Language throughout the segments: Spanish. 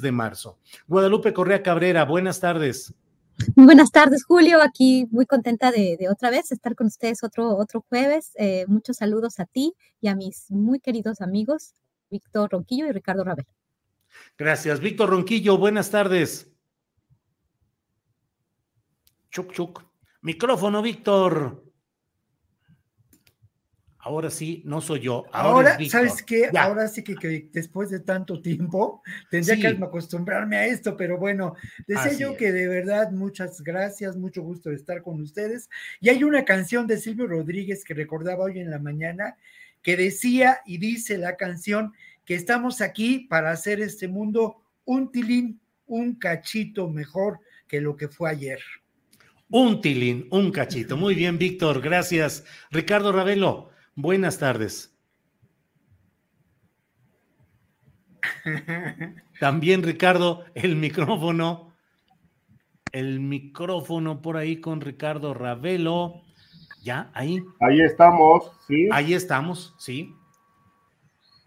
de marzo. Guadalupe Correa Cabrera, buenas tardes. Buenas tardes, Julio. Aquí muy contenta de, de otra vez estar con ustedes otro, otro jueves. Eh, muchos saludos a ti y a mis muy queridos amigos, Víctor Ronquillo y Ricardo Rabel. Gracias. Víctor Ronquillo, buenas tardes. Chuc, chuc. Micrófono, Víctor. Ahora sí, no soy yo. Ahora, ahora ¿sabes qué? Ahora sí que, que, después de tanto tiempo tendría sí. que acostumbrarme a esto, pero bueno, deseo yo que de verdad muchas gracias, mucho gusto de estar con ustedes. Y hay una canción de Silvio Rodríguez que recordaba hoy en la mañana que decía y dice la canción que estamos aquí para hacer este mundo un tilín, un cachito mejor que lo que fue ayer. Un tilín, un cachito. Muy bien, Víctor, gracias. Ricardo Ravelo. Buenas tardes. También, Ricardo, el micrófono. El micrófono por ahí con Ricardo Ravelo. Ya, ahí. Ahí estamos, sí. Ahí estamos, sí.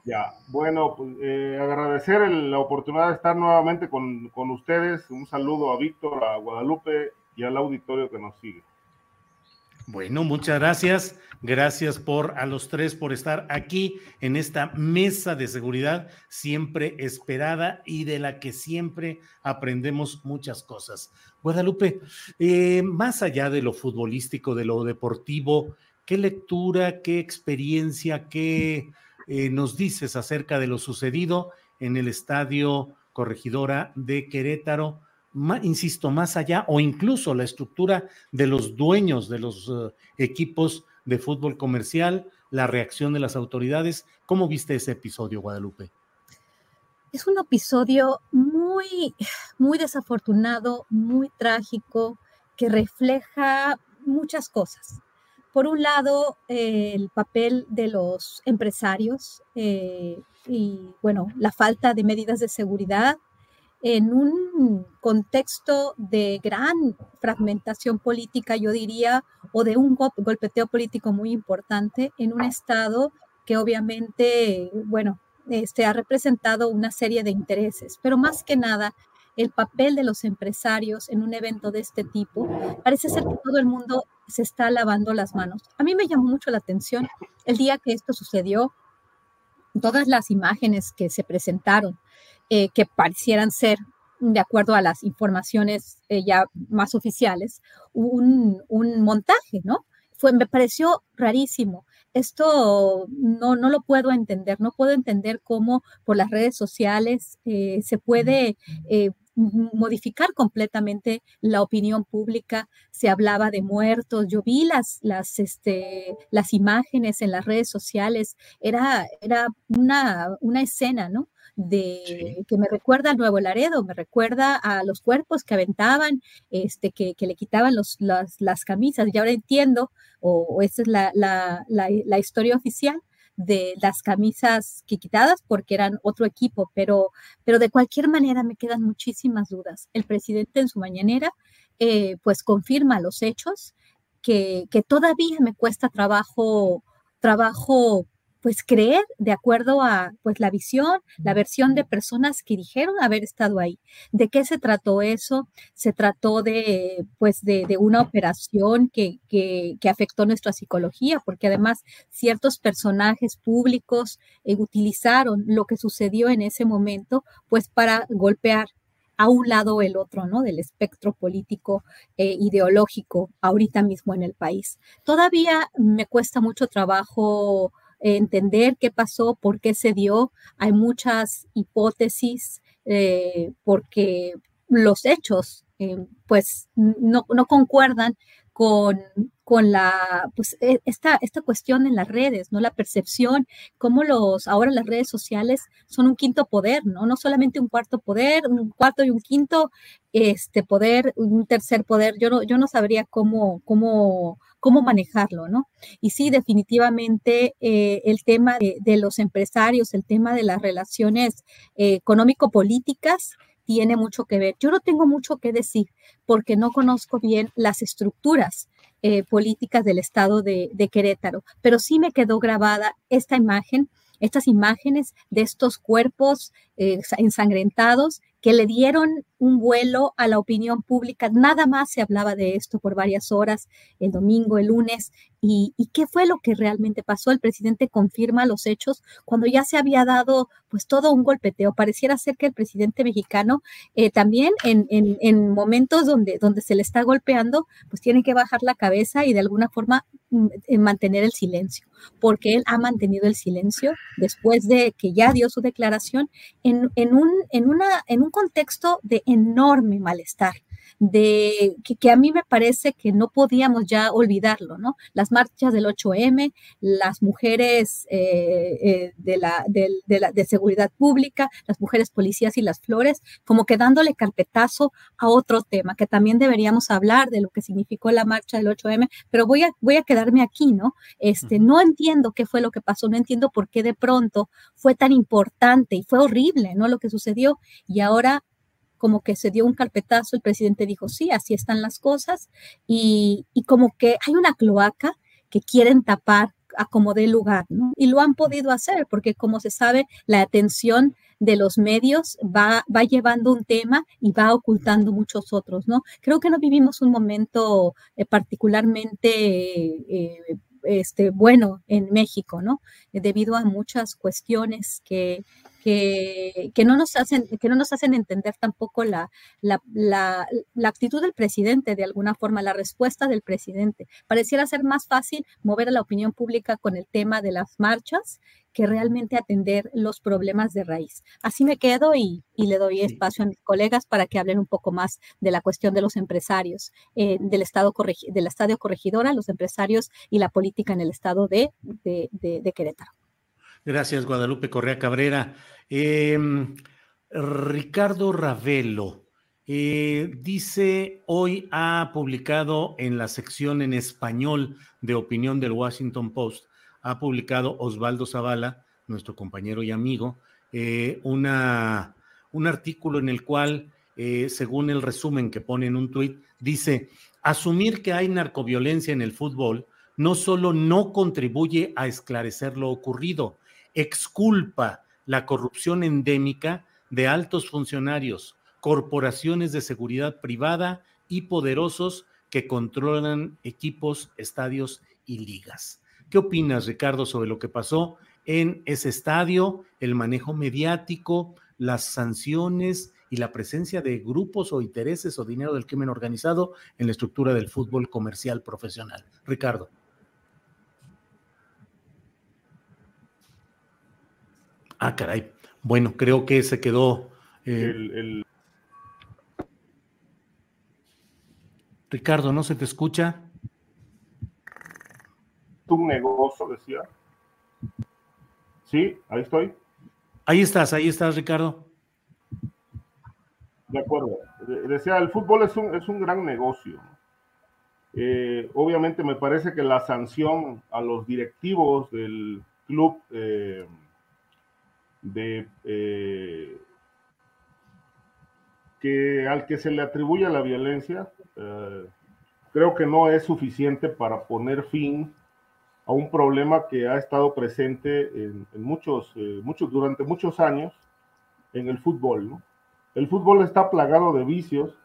Ya, bueno, pues eh, agradecer el, la oportunidad de estar nuevamente con, con ustedes. Un saludo a Víctor, a Guadalupe y al auditorio que nos sigue. Bueno, muchas gracias. Gracias por a los tres por estar aquí en esta mesa de seguridad siempre esperada y de la que siempre aprendemos muchas cosas. Guadalupe, eh, más allá de lo futbolístico, de lo deportivo, ¿qué lectura, qué experiencia, qué eh, nos dices acerca de lo sucedido en el estadio Corregidora de Querétaro? Insisto, más allá o incluso la estructura de los dueños de los uh, equipos de fútbol comercial, la reacción de las autoridades. ¿Cómo viste ese episodio, Guadalupe? Es un episodio muy, muy desafortunado, muy trágico, que refleja muchas cosas. Por un lado, eh, el papel de los empresarios eh, y, bueno, la falta de medidas de seguridad en un contexto de gran fragmentación política, yo diría, o de un golpeteo político muy importante en un Estado que obviamente, bueno, este, ha representado una serie de intereses, pero más que nada el papel de los empresarios en un evento de este tipo, parece ser que todo el mundo se está lavando las manos. A mí me llamó mucho la atención el día que esto sucedió, todas las imágenes que se presentaron eh, que parecieran ser, de acuerdo a las informaciones eh, ya más oficiales, un, un, montaje, ¿no? Fue, me pareció rarísimo. Esto no, no lo puedo entender, no puedo entender cómo por las redes sociales eh, se puede modificar completamente la opinión pública. Se hablaba de muertos. Yo vi las, las, este, las imágenes en las redes sociales. Era, era una, una escena, ¿no? De que me recuerda al Nuevo Laredo, me recuerda a los cuerpos que aventaban, este, que, que le quitaban los, las, las, camisas. Y ahora entiendo, o, o es la, la, la, la, historia oficial de las camisas que quitadas porque eran otro equipo, pero, pero de cualquier manera me quedan muchísimas dudas. El presidente en su mañanera eh, pues confirma los hechos que, que todavía me cuesta trabajo, trabajo pues creer de acuerdo a pues la visión, la versión de personas que dijeron haber estado ahí. ¿De qué se trató eso? Se trató de pues de, una operación que, que, afectó nuestra psicología, porque además ciertos personajes públicos eh, utilizaron lo que sucedió en ese momento pues para golpear a un lado o el otro, ¿no? Del espectro político eh, ideológico ahorita mismo en el país. Todavía me cuesta mucho trabajo entender qué pasó, por qué se dio. Hay muchas hipótesis eh, porque los hechos eh, pues no, no, concuerdan con, con la, pues, e, esta, esta cuestión en las redes, ¿no? La percepción, cómo los, ahora las redes sociales son un quinto poder, ¿no? No solamente un cuarto poder, un cuarto y un quinto este poder, un tercer poder. Yo no, yo no sabría cómo, cómo, cómo manejarlo, ¿no? Y sí, definitivamente eh, el tema de, los empresarios, el tema de las relaciones eh, económico-políticas, tiene mucho que ver. Yo no tengo mucho que decir porque no conozco bien las estructuras eh, políticas del estado de, Querétaro, pero sí me quedó grabada esta imagen, estas imágenes de estos cuerpos ensangrentados que le dieron un vuelo a la opinión pública. Nada más se hablaba de esto por varias horas, el domingo, el lunes. ¿Y, qué fue lo que realmente pasó? El presidente confirma los hechos cuando ya se había dado pues todo un golpeteo. Pareciera ser que el presidente mexicano eh, también en, en, momentos donde, donde se le está golpeando, pues tiene que bajar la cabeza y de alguna forma mantener el silencio, porque él ha mantenido el silencio después de que ya dio su declaración en, en, un, en, una, en un contexto de enorme malestar de que, a mí me parece que no podíamos ya olvidarlo, ¿no? Las marchas del 8M, las mujeres eh, eh, de, la, de, la, de seguridad pública, las mujeres policías y las flores, como que dándole carpetazo a otro tema, que también deberíamos hablar de lo que significó la marcha del 8M, pero voy a, voy a quedarme aquí, ¿no? Este, no entiendo qué fue lo que pasó, no entiendo por qué de pronto fue tan importante y fue horrible, ¿no? Lo que sucedió y ahora como que se dio un carpetazo, el presidente dijo, sí, así están las cosas, y, como que hay una cloaca que quieren tapar a como dé lugar, ¿no? Y lo han podido hacer, porque como se sabe, la atención de los medios va, va llevando un tema y va ocultando muchos otros, ¿no? Creo que no vivimos un momento eh, particularmente eh, este, bueno en México, ¿no? debido a muchas cuestiones que, que, no nos hacen, que no nos hacen entender tampoco la, la, la, actitud del presidente, de alguna forma, la respuesta del presidente. Pareciera ser más fácil mover a la opinión pública con el tema de las marchas que realmente atender los problemas de raíz. Así me quedo y, le doy espacio a mis colegas para que hablen un poco más de la cuestión de los empresarios, eh, del, estado del Estadio Corregidora, los empresarios y la política en el estado de, de Querétaro. Gracias, Guadalupe Correa Cabrera. Em, Ricardo Ravelo eh, dice, hoy ha publicado en la sección en español de opinión del Washington Post, ha publicado Osvaldo Zavala, nuestro compañero y amigo, eh, una, un artículo en el cual, eh, según el resumen que pone en un tuit, dice, asumir que hay narcoviolencia en el fútbol no solo no contribuye a esclarecer lo ocurrido, exculpa la corrupción endémica de altos funcionarios, corporaciones de seguridad privada y poderosos que controlan equipos, estadios y ligas. ¿Qué opinas, Ricardo, sobre lo que pasó en ese estadio, el manejo mediático, las sanciones y la presencia de grupos o intereses o dinero del crimen organizado en la estructura del fútbol comercial profesional? Ricardo. Ah, caray. Bueno, creo que se quedó. Eh, Ricardo, ¿no se te escucha? Tu negocio, decía. Sí, ahí estoy. Ahí estás, ahí estás, Ricardo. De acuerdo. Decía, el fútbol es un, es un gran negocio. Eh, obviamente me parece que la sanción a los directivos del club eh, de eh, que al que se le atribuye la violencia, eh, creo que no es suficiente para poner fin a un problema que ha estado presente en, muchos, eh, muchos, durante muchos años en el fútbol. El fútbol está plagado de vicios,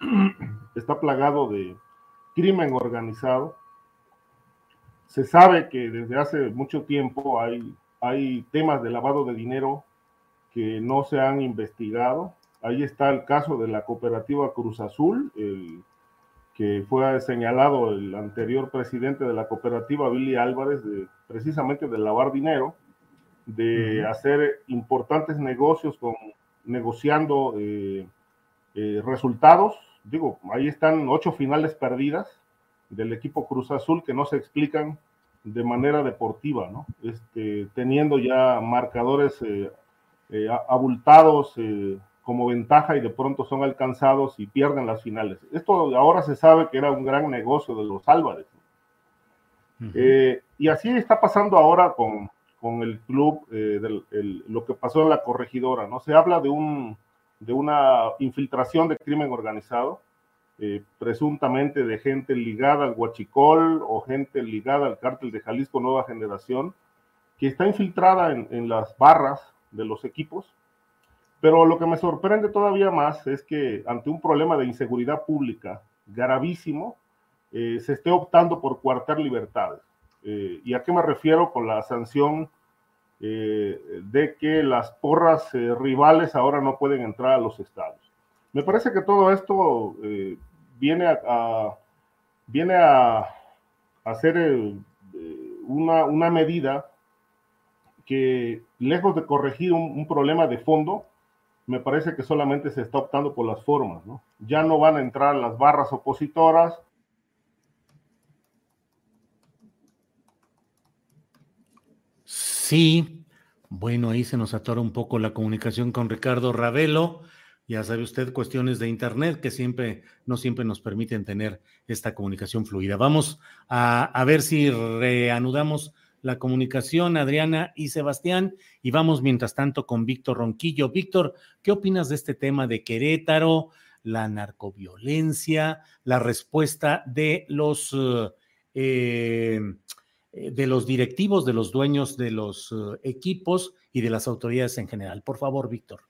está plagado de crimen organizado. Se sabe que desde hace mucho tiempo hay, hay temas de lavado de dinero que no se han investigado. Ahí está el caso de la cooperativa Cruz Azul, el que fue señalado el anterior presidente de la cooperativa, Billy Álvarez, de, precisamente de lavar dinero, de hacer importantes negocios con negociando eh, eh, resultados. Digo, ahí están ocho finales perdidas del equipo Cruz Azul que no se explican de manera deportiva, ¿no? Este, teniendo ya marcadores eh, abultados como ventaja y de pronto son alcanzados y pierden las finales. Esto ahora se sabe que era un gran negocio de los Álvarez. Eh, y así está pasando ahora con, con el club, eh, lo que pasó en la corregidora, ¿no? Se habla de, un, de una infiltración de crimen organizado, eh, presuntamente de gente ligada al Huachicol o gente ligada al cártel de Jalisco Nueva Generación, que está infiltrada en, las barras de los equipos pero lo que me sorprende todavía más es que ante un problema de inseguridad pública gravísimo, eh, se esté optando por coartar libertades. Eh, ¿Y a qué me refiero con la sanción de que las porras rivales ahora no pueden entrar a los estados? Me parece que todo esto viene a, viene a, hacer una, una, medida que, lejos de corregir un problema de fondo, me parece que solamente se está optando por las formas, ¿no? Ya no van a entrar las barras opositoras. Sí, bueno, ahí se nos atora un poco la comunicación con Ricardo Ravelo. Ya sabe usted, cuestiones de Internet que siempre, no siempre nos permiten tener esta comunicación fluida. Vamos a, ver si reanudamos la comunicación, Adriana y Sebastián, y vamos mientras tanto con Víctor Ronquillo. Víctor, ¿qué opinas de este tema de Querétaro, la narcoviolencia, la respuesta de los, eh, de los directivos, de los dueños de los eh, equipos y de las autoridades en general? Por favor, Víctor.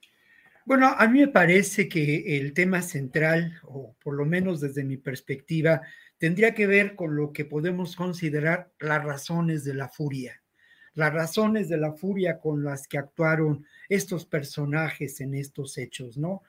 Bueno, a mí me parece que el tema central, o por lo menos desde mi perspectiva, tendría que ver con lo que podemos considerar las razones de la furia, las razones de la furia con las que actuaron estos personajes en estos hechos, ¿no?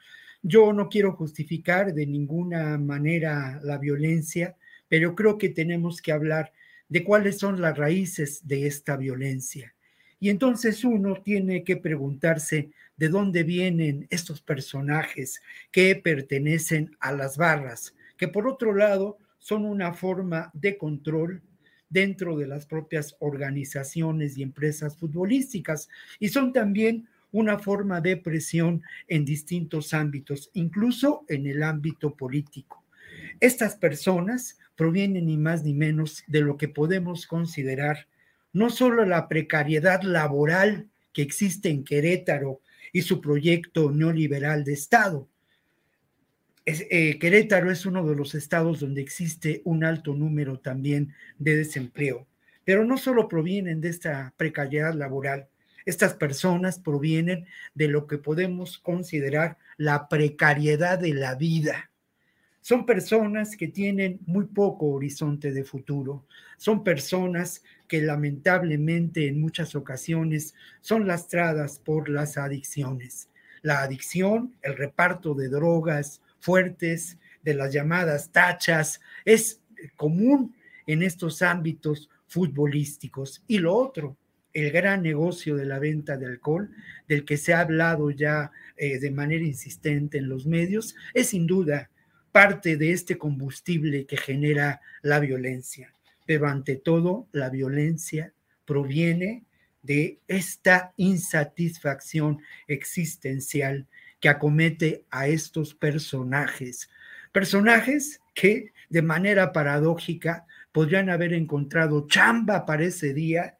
Yo no quiero justificar de ninguna manera la violencia, pero creo que tenemos que hablar de cuáles son las raíces de esta violencia. Y entonces uno tiene que preguntarse de dónde vienen estos personajes que pertenecen a las barras, que por otro lado son una forma de control dentro de las propias organizaciones y empresas futbolísticas y son también una forma de presión en distintos ámbitos, incluso en el ámbito político. Estas personas provienen ni más ni menos de lo que podemos considerar no solo la precariedad laboral que existe en Querétaro y su proyecto neoliberal de Estado, eh, Querétaro es uno de los estados donde existe un alto número también de desempleo, pero no solo provienen de esta precariedad laboral, estas personas provienen de lo que podemos considerar la precariedad de la vida. Son personas que tienen muy poco horizonte de futuro, son personas que lamentablemente en muchas ocasiones son lastradas por las adicciones. La adicción, el reparto de drogas, fuertes, de las llamadas tachas, es común en estos ámbitos futbolísticos. Y lo otro, el gran negocio de la venta de alcohol, del que se ha hablado ya eh, de manera insistente en los medios, es sin duda parte de este combustible que genera la violencia. Pero ante todo, la violencia proviene de esta insatisfacción existencial que acomete a estos personajes. Personajes que de manera paradójica podrían haber encontrado chamba para ese día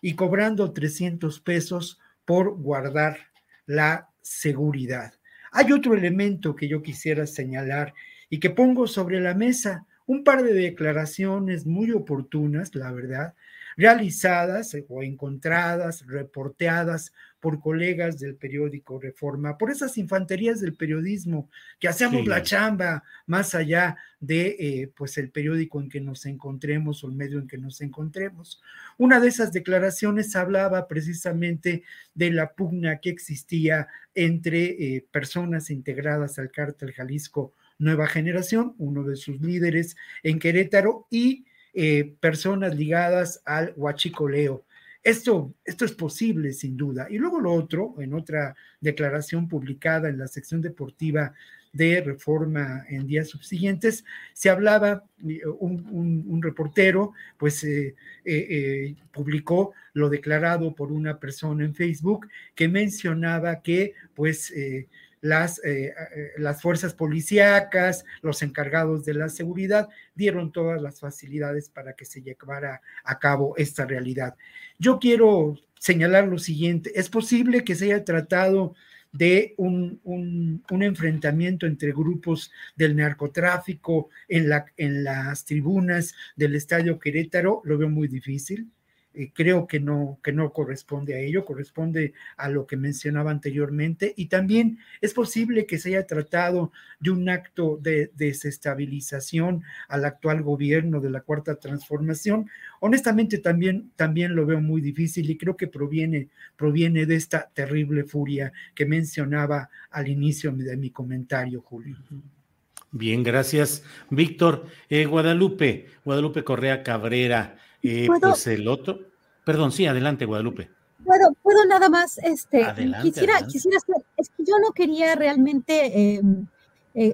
y cobrando 300 pesos por guardar la seguridad. Hay otro elemento que yo quisiera señalar y que pongo sobre la mesa, un par de declaraciones muy oportunas, la verdad, realizadas o encontradas, reporteadas por colegas del periódico Reforma, por esas infanterías del periodismo que hacemos la chamba más allá de eh, pues el periódico en que nos encontremos o el medio en que nos encontremos. Una de esas declaraciones hablaba precisamente de la pugna que existía entre eh, personas integradas al cártel Jalisco Nueva Generación, uno de sus líderes en Querétaro y eh, personas ligadas al huachicoleo. Esto, esto es posible, sin duda. Y luego lo otro, en otra declaración publicada en la sección deportiva de Reforma en días subsiguientes, se hablaba, eh, un, reportero, pues eh, publicó lo declarado por una persona en Facebook que mencionaba que, pues, las, eh, eh, las fuerzas policíacas, los encargados de la seguridad, dieron todas las facilidades para que se llevara a cabo esta realidad. Yo quiero señalar lo siguiente, es posible que se haya tratado de un, un, enfrentamiento entre grupos del narcotráfico en, la, en las tribunas del Estadio Querétaro, lo veo muy difícil. Eh, creo que no, que no corresponde a ello, corresponde a lo que mencionaba anteriormente. Y también es posible que se haya tratado de un acto de desestabilización al actual gobierno de la Cuarta Transformación. Honestamente, también, también lo veo muy difícil y creo que proviene, proviene de esta terrible furia que mencionaba al inicio de mi comentario, Julio. Bien, gracias, Víctor. Eh, Guadalupe, Guadalupe Correa Cabrera. Eh, pues el otro, perdón, sí, adelante, Guadalupe. Puedo, puedo nada más, este, quisiera, quisiera es que yo no quería realmente em, eh,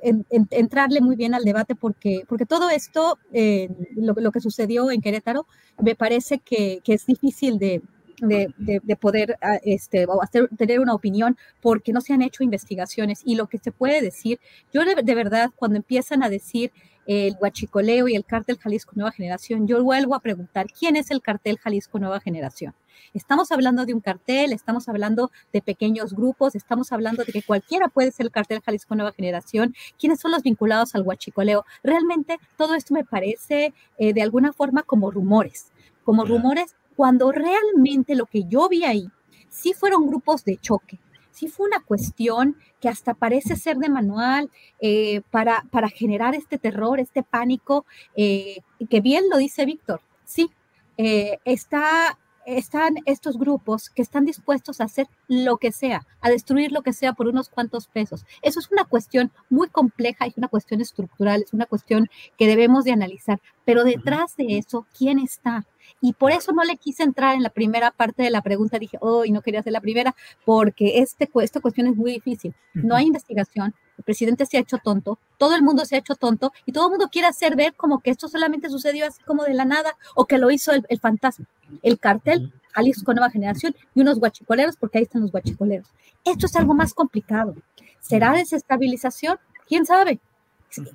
entrarle muy bien al debate porque, porque todo esto, eh, lo, lo, que sucedió en Querétaro, me parece que, que es difícil de, de, de, poder ah, este, hacer, tener una opinión porque no se han hecho investigaciones. Y lo que se puede decir, yo de, de verdad cuando empiezan a decir el Huachicoleo y el Cártel Jalisco Nueva Generación, yo vuelvo a preguntar, ¿quién es el Cartel Jalisco Nueva Generación? Estamos hablando de un cartel, estamos hablando de pequeños grupos, estamos hablando de que cualquiera puede ser el cartel Jalisco Nueva Generación. ¿Quiénes son los vinculados al huachicoleo? Realmente todo esto me parece eh, de alguna forma como rumores, como rumores cuando realmente lo que yo vi ahí sí fueron grupos de choque, sí fue una cuestión que hasta parece ser de manual eh, para, para generar este terror, este pánico, eh, que bien lo dice Víctor, sí, eh, está están estos grupos que están dispuestos a hacer lo que sea, a destruir lo que sea por unos cuantos pesos. Eso es una cuestión muy compleja, es una cuestión estructural, es una cuestión que debemos de analizar, pero detrás de eso, ¿quién está? Y por eso no le quise entrar en la primera parte de la pregunta, dije, oh, y no quería hacer la primera, porque este, esta cuestión es muy difícil. No hay investigación, el presidente se ha hecho tonto, todo el mundo se ha hecho tonto y todo el mundo quiere hacer ver como que esto solamente sucedió así como de la nada o que lo hizo el, fantasma, el cartel Jalisco Nueva Generación y unos guachicoleros, porque ahí están los guachicoleros. Esto es algo más complicado. ¿Será desestabilización? ¿Quién sabe?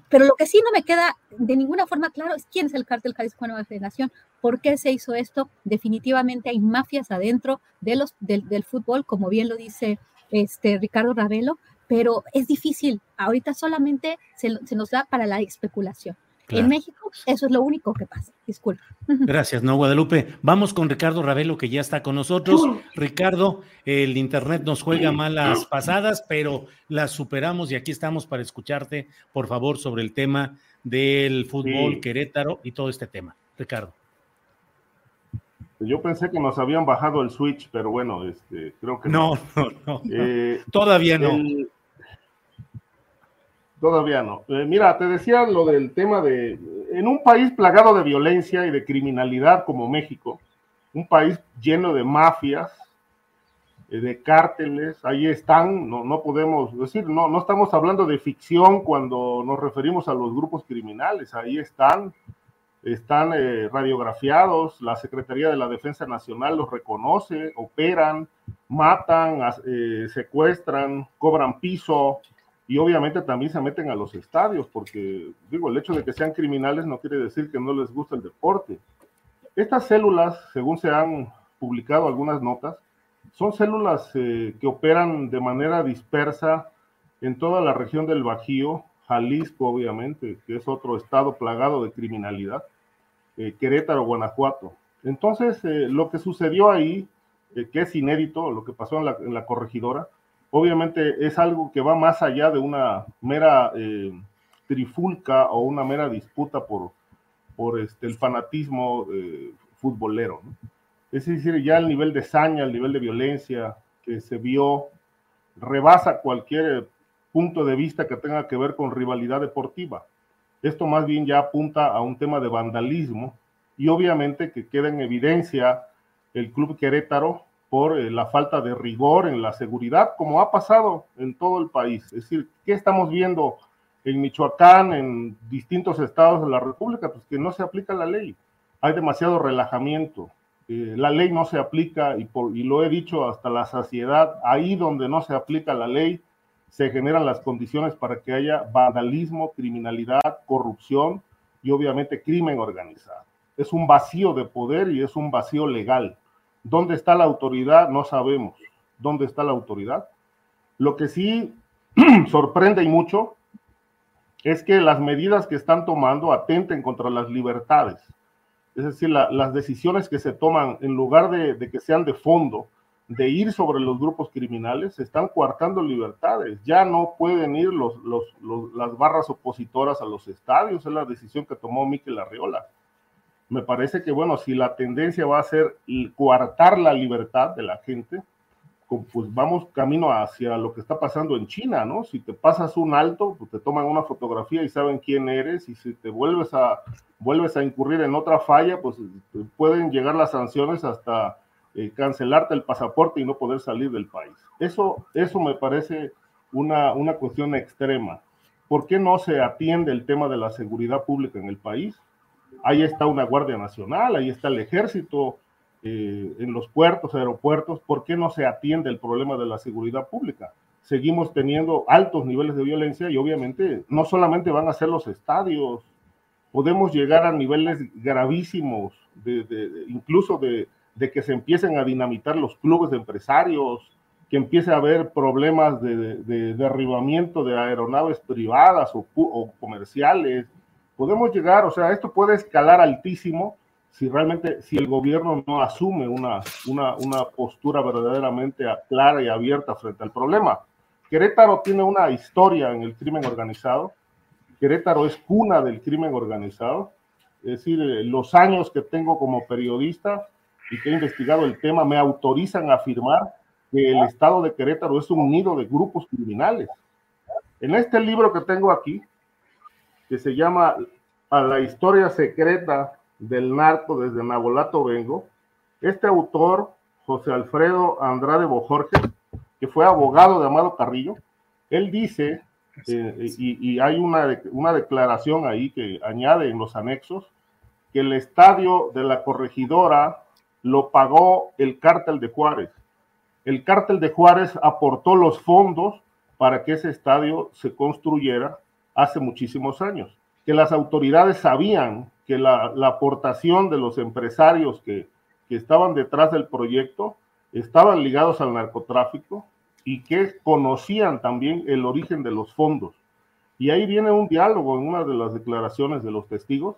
Pero lo que sí no me queda de ninguna forma claro es quién es el cartel Jalisco Nueva Generación, por qué se hizo esto. Definitivamente hay mafias adentro de los, del, del fútbol, como bien lo dice este Ricardo Ravelo, pero es difícil. Ahorita solamente se, nos da para la especulación. En México eso es lo único que pasa. Disculpa. Gracias, no, Guadalupe. Vamos con Ricardo Ravelo, que ya está con nosotros. Ricardo, el Internet nos juega malas pasadas, pero las superamos y aquí estamos para escucharte, por favor, sobre el tema del fútbol Querétaro y todo este tema. Ricardo. Yo pensé que nos habían bajado el switch, pero bueno, este, creo que no. No, no, eh, Todavía no. Todavía no. Eh, mira, te decía lo del tema de, en un país plagado de violencia y de criminalidad como México, un país lleno de mafias, eh, de cárteles, ahí están, no, no podemos decir, no, no estamos hablando de ficción cuando nos referimos a los grupos criminales, ahí están, están eh, radiografiados, la Secretaría de la Defensa Nacional los reconoce, operan, matan, secuestran, cobran piso, y obviamente también se meten a los estadios, porque digo, el hecho de que sean criminales no quiere decir que no les gusta el deporte. Estas células, según se han publicado algunas notas, son células eh, que operan de manera dispersa en toda la región del Bajío, Jalisco obviamente, que es otro estado plagado de criminalidad, eh, Querétaro, Guanajuato. Entonces, eh, lo que sucedió ahí, que es inédito, lo que pasó en la, corregidora, obviamente es algo que va más allá de una mera eh, trifulca o una mera disputa por, por este, el fanatismo futbolero. ¿no? Es decir, ya el nivel de saña, el nivel de violencia que se vio rebasa cualquier punto de vista que tenga que ver con rivalidad deportiva. Esto más bien ya apunta a un tema de vandalismo y obviamente que queda en evidencia el Club Querétaro por eh, la falta de rigor en la seguridad, como ha pasado en todo el país. Es decir, ¿qué estamos viendo en Michoacán, en distintos estados de la República? Pues que no se aplica la ley. Hay demasiado relajamiento. Eh, la ley no se aplica y, lo he dicho hasta la saciedad, ahí donde no se aplica la ley, se generan las condiciones para que haya vandalismo, criminalidad, corrupción y obviamente crimen organizado es un vacío de poder y es un vacío legal. ¿Dónde está la autoridad? No sabemos. ¿Dónde está la autoridad? Lo que sí sorprende y mucho es que las medidas que están tomando atenten contra las libertades. Es decir, las decisiones que se toman, en lugar de, que sean de fondo, de ir sobre los grupos criminales, se están coartando libertades. Ya no pueden ir las barras opositoras a los estadios, es la decisión que tomó Miquel Arriola me parece que, bueno, si la tendencia va a ser coartar la libertad de la gente, pues vamos camino hacia lo que está pasando en China, ¿no? Si te pasas un alto, pues te toman una fotografía y saben quién eres, y si te vuelves a, vuelves a incurrir en otra falla, pues pueden llegar las sanciones hasta eh, cancelarte el pasaporte y no poder salir del país. Eso, eso me parece una, una cuestión extrema. ¿Por qué no se atiende el tema de la seguridad pública en el país? Ahí está una Guardia Nacional, ahí está el ejército, eh, en los puertos, aeropuertos, ¿por qué no se atiende el problema de la seguridad pública? Seguimos teniendo altos niveles de violencia y obviamente no solamente van a ser los estadios, podemos llegar a niveles gravísimos, de, incluso de, que se empiecen a dinamitar los clubes de empresarios, que empiece a haber problemas de, derribamiento de aeronaves privadas o, o comerciales, podemos llegar, o sea, esto puede escalar altísimo si realmente, si el gobierno no asume una, una, una postura verdaderamente clara y abierta frente al problema. Querétaro tiene una historia en el crimen organizado. Querétaro es cuna del crimen organizado. Es decir, eh, los años que tengo como periodista y que he investigado el tema me autorizan a afirmar que el estado de Querétaro es un nido de grupos criminales. En este libro que tengo aquí, que se llama A la historia secreta del narco desde Nabolato Vengo. Este autor, José Alfredo Andrade Bojorge, que fue abogado de Amado Carrillo, él dice, eh, y, hay una, una declaración ahí que añade en los anexos, que el estadio de la corregidora lo pagó el cártel de Juárez. El cártel de Juárez aportó los fondos para que ese estadio se construyera hace muchísimos años, que las autoridades sabían que la, aportación de los empresarios que, que estaban detrás del proyecto estaban ligados al narcotráfico y que conocían también el origen de los fondos. Y ahí viene un diálogo en una de las declaraciones de los testigos,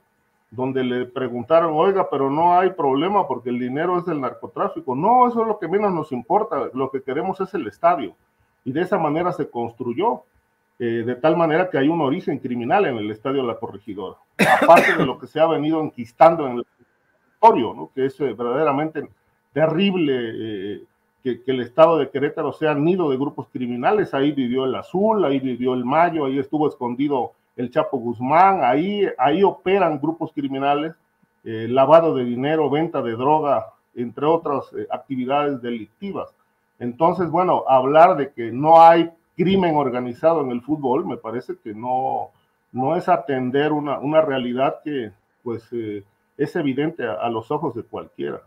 donde le preguntaron, oiga, pero no hay problema porque el dinero es del narcotráfico. No, eso es lo que menos nos importa, lo que queremos es el estadio. Y de esa manera se construyó. Eh, de tal manera que hay un origen criminal en el estadio la corregidora, aparte de lo que se ha venido enquistando en el territorio, que es eh, verdaderamente terrible eh, que, el estado de Querétaro sea nido de grupos criminales, ahí vivió el Azul, ahí vivió el Mayo, ahí estuvo escondido el Chapo Guzmán, ahí, ahí operan grupos criminales, lavado de dinero, venta de droga, entre otras actividades delictivas. Entonces, bueno, hablar de que no hay crimen organizado en el fútbol, me parece que no, no es atender una, una realidad que pues eh, es evidente a, los ojos de cualquiera.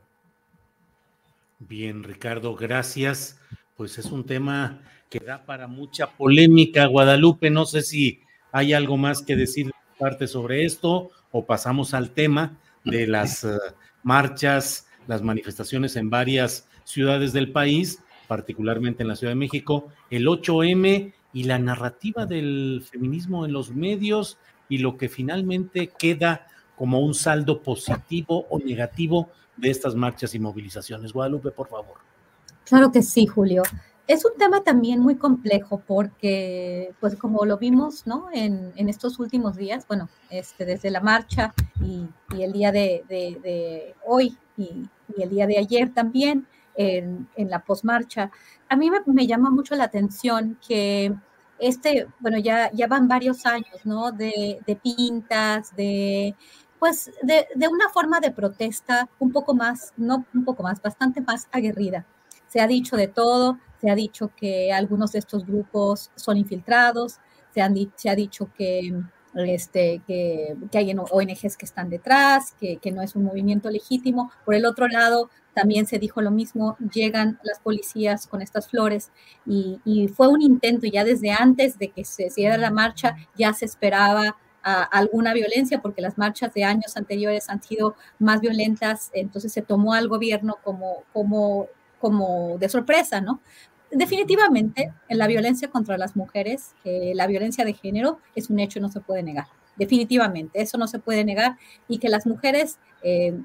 Bien, Ricardo, gracias. Pues es un tema que da para mucha polémica. Guadalupe, no sé si hay algo más que decir parte sobre esto o pasamos al tema de las eh, marchas, las manifestaciones en varias ciudades del país particularmente en la Ciudad de México, el 8M y la narrativa del feminismo en los medios y lo que finalmente queda como un saldo positivo o negativo de estas marchas y movilizaciones. Guadalupe, por favor. Claro que sí, Julio. Es un tema también muy complejo porque, pues como lo vimos, ¿no? En, estos últimos días, bueno, este, desde la marcha y, el día de, hoy y, el día de ayer también, en, la posmarcha, a mí me, llama mucho la atención que este, bueno, ya, ya van varios años, ¿no? De, pintas, de, pues, de, de una forma de protesta un poco más, no un poco más, bastante más aguerrida. Se ha dicho de todo, se ha dicho que algunos de estos grupos son infiltrados, se, han, se ha dicho que, este, que, que, hay ONGs que están detrás, que, no es un movimiento legítimo. Por el otro lado, también se dijo lo mismo, llegan las policías con estas flores y, y fue un intento, ya desde antes de que se hiciera la marcha, ya se esperaba alguna violencia, porque las marchas de años anteriores han sido más violentas, entonces se tomó al gobierno como, como, como de sorpresa, ¿no? Definitivamente la violencia contra las mujeres, eh, la violencia de género es un hecho no se puede negar. Definitivamente, eso no se puede negar y que las mujeres eh,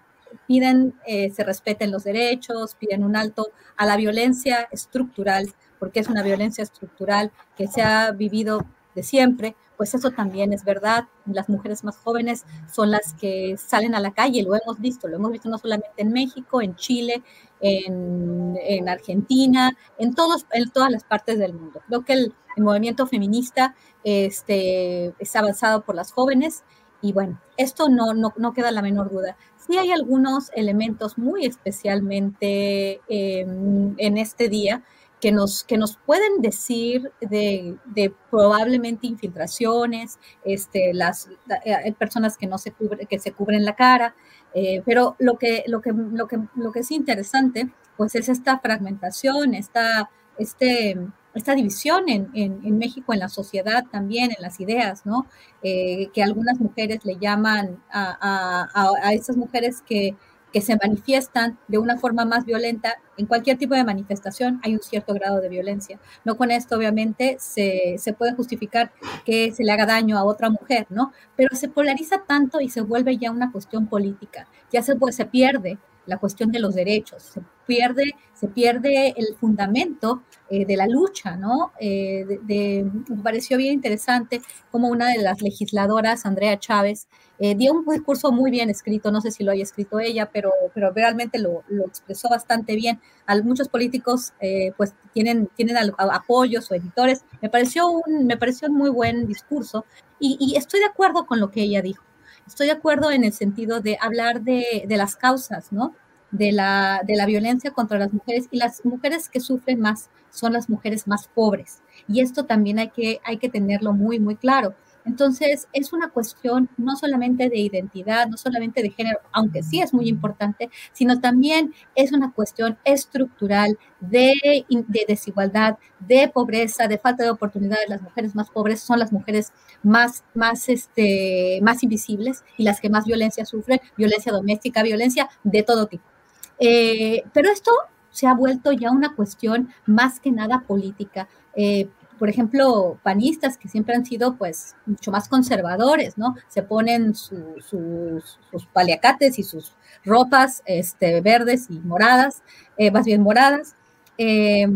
piden eh, se respeten los derechos, piden un alto a la violencia estructural, porque es una violencia estructural que se ha vivido de siempre, pues eso también es verdad. Las mujeres más jóvenes son las que salen a la calle, lo hemos visto, lo hemos visto no solamente en México, en Chile, en, en Argentina, en, todos, en todas las partes del mundo. Creo que el, movimiento feminista este, es avanzado por las jóvenes y bueno, esto no, no, no, queda la menor duda. Sí hay algunos elementos muy especialmente en este día que nos, que nos pueden decir de, probablemente infiltraciones, este, las, hay personas que no se cubre, que se cubren la cara, eh, pero lo que, lo, que, lo, que, lo que es interesante, pues es esta fragmentación, esta, este, esta división en, en, México, en la sociedad también, en las ideas, ¿no? Eh, que algunas mujeres le llaman a, a, a esas mujeres que que se manifiestan de una forma más violenta, en cualquier tipo de manifestación hay un cierto grado de violencia. No con esto, obviamente, se, se puede justificar que se le haga daño a otra mujer, ¿no? Pero se polariza tanto y se vuelve ya una cuestión política, ya se, pues, se pierde la cuestión de los derechos, se pierde, se pierde el fundamento eh, de la lucha, ¿no? Eh, de, me pareció bien interesante como una de las legisladoras, Andrea Chávez, eh, dio un discurso muy bien escrito, no sé si lo haya escrito ella, pero, pero realmente lo, lo expresó bastante bien. muchos políticos pues tienen, tienen apoyos o editores. Me pareció un, me pareció muy buen discurso y estoy de acuerdo con lo que ella dijo estoy de acuerdo en el sentido de hablar de, las causas, ¿no? De la, de la violencia contra las mujeres y las mujeres que sufren más son las mujeres más pobres. Y esto también hay que, hay que tenerlo muy, muy claro. Entonces, es una cuestión no solamente de identidad, no solamente de género, aunque sí es muy importante, sino también es una cuestión estructural de, desigualdad, de pobreza, de falta de oportunidades. Las mujeres más pobres son las mujeres más, más, este, más invisibles y las que más violencia sufren, violencia doméstica, violencia de todo tipo. Eh, pero esto se ha vuelto ya una cuestión más que nada política. Eh, por ejemplo, panistas que siempre han sido pues mucho más conservadores, ¿no? Se ponen sus, paliacates y sus ropas este, verdes y moradas, eh, más bien moradas. Eh,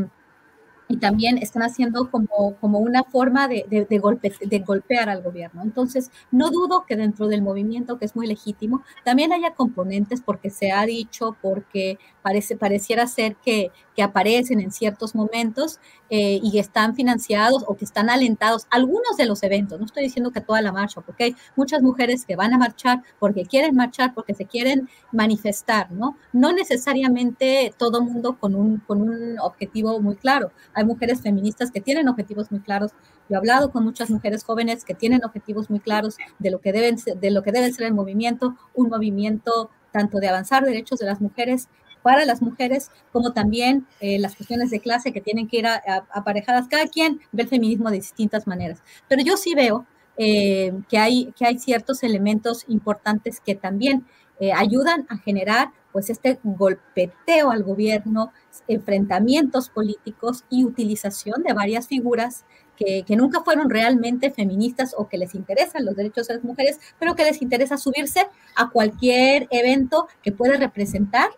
y también están haciendo como, como una forma de, de golpear al gobierno. Entonces, no dudo que dentro del movimiento, que es muy legítimo, también haya componentes porque se ha dicho, porque parece, pareciera ser que, que aparecen en ciertos momentos eh, y están financiados o que están alentados algunos de los eventos. No estoy diciendo que toda la marcha, porque hay muchas mujeres que van a marchar porque quieren marchar, porque se quieren manifestar, ¿no? No necesariamente todo mundo con un, con un objetivo muy claro hay mujeres feministas que tienen objetivos muy claros. Yo he hablado con muchas mujeres jóvenes que tienen objetivos muy claros de lo que deben, de lo que debe ser el movimiento, un movimiento tanto de avanzar derechos de las mujeres para las mujeres, como también eh, las cuestiones de clase que tienen que ir aparejadas. Cada quien ve el feminismo de distintas maneras. Pero yo sí veo eh, que, hay, que hay ciertos elementos importantes que también eh, ayudan a generar pues este golpeteo al gobierno, enfrentamientos políticos y utilización de varias figuras que, que, nunca fueron realmente feministas o que les interesan los derechos de las mujeres, pero que les interesa subirse a cualquier evento que pueda representar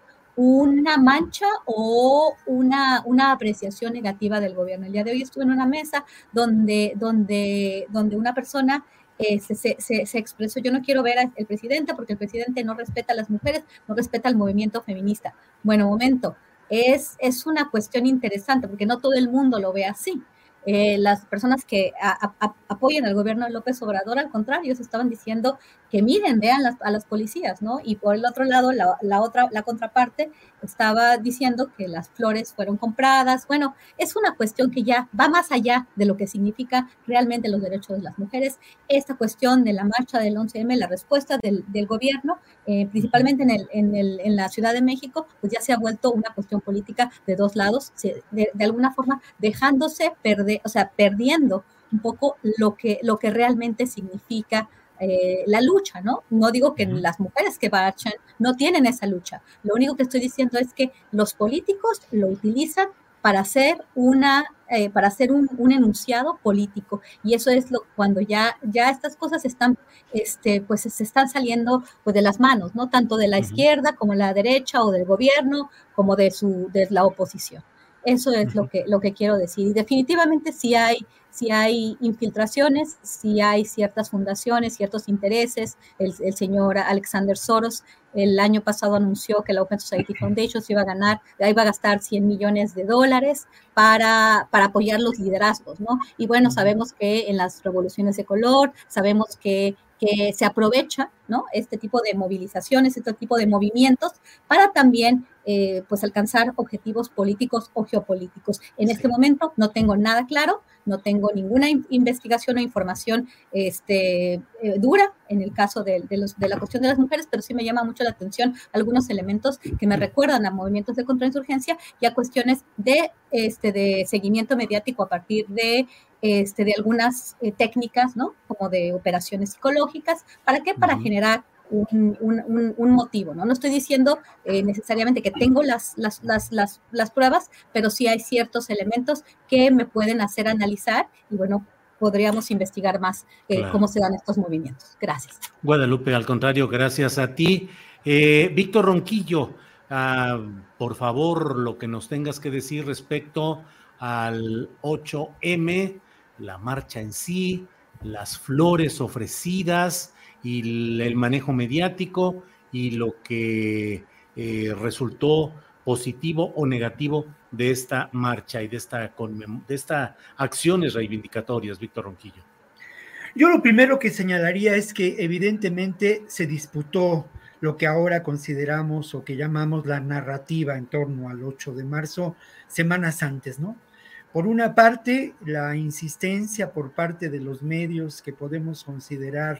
una mancha o una, una apreciación negativa del gobierno. El día de hoy estuve en una mesa donde, donde, donde una persona eh, se, se, se, expresó, yo no quiero ver al presidente porque el presidente no respeta a las mujeres, no respeta al movimiento feminista. Bueno, momento, es, es una cuestión interesante porque no todo el mundo lo ve así. Eh, las personas que apoyan al gobierno de López Obrador, al contrario, ellos estaban diciendo que miren, vean a las policías, ¿no? Y por el otro lado, la, la, otra, la contraparte estaba diciendo que las flores fueron compradas. Bueno, es una cuestión que ya va más allá de lo que significa realmente los derechos de las mujeres. Esta cuestión de la marcha del 11M, la respuesta del, del gobierno, eh, principalmente en, el, en, el, en, la Ciudad de México, pues ya se ha vuelto una cuestión política de dos lados, de, de alguna forma dejándose perder, o sea, perdiendo un poco lo que, lo que realmente significa eh, la lucha, ¿no? No digo que las mujeres que marchan no tienen esa lucha. Lo único que estoy diciendo es que los políticos lo utilizan para hacer una eh, para hacer un, un, enunciado político. Y eso es lo cuando ya ya estas cosas están este pues se están saliendo pues de las manos no tanto de la izquierda como la derecha o del gobierno como de su de la oposición eso es lo que lo que quiero decir y definitivamente sí hay si hay infiltraciones, si hay ciertas fundaciones, ciertos intereses. El, el, señor Alexander Soros el año pasado anunció que la Open Society Foundation se iba a ganar, iba a gastar 100 millones de dólares para, para apoyar los liderazgos, ¿no? Y bueno, sabemos que en las revoluciones de color, sabemos que que se aprovecha, ¿no? Este tipo de movilizaciones, este tipo de movimientos para también, eh, pues, alcanzar objetivos políticos o geopolíticos. En sí. este momento no tengo nada claro, no tengo ninguna investigación o información este, eh, dura en el caso de, de, los, de, la cuestión de las mujeres, pero sí me llama mucho la atención algunos elementos que me recuerdan a movimientos de contrainsurgencia y a cuestiones de, este, de seguimiento mediático a partir de este, de algunas eh, técnicas, ¿no? Como de operaciones psicológicas. ¿Para qué? Para uh -huh. generar un, un, un, motivo, ¿no? No estoy diciendo eh, necesariamente que tengo las, las, las, las, las pruebas, pero sí hay ciertos elementos que me pueden hacer analizar y, bueno, podríamos investigar más eh, claro. cómo se dan estos movimientos. Gracias. Guadalupe, al contrario, gracias a ti. Eh, Víctor Ronquillo, uh, por favor, lo que nos tengas que decir respecto al 8M, la marcha en sí, las flores ofrecidas y el manejo mediático y lo que eh, resultó positivo o negativo de esta marcha y de esta, de esta acciones reivindicatorias, Víctor Ronquillo. Yo lo primero que señalaría es que evidentemente se disputó lo que ahora consideramos o que llamamos la narrativa en torno al 8 de marzo, semanas antes, ¿no? Por una parte, la insistencia por parte de los medios que podemos considerar.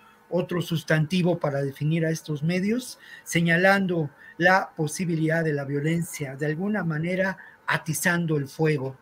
otro sustantivo para definir a estos medios, señalando la posibilidad de la violencia, de alguna manera atizando el fuego.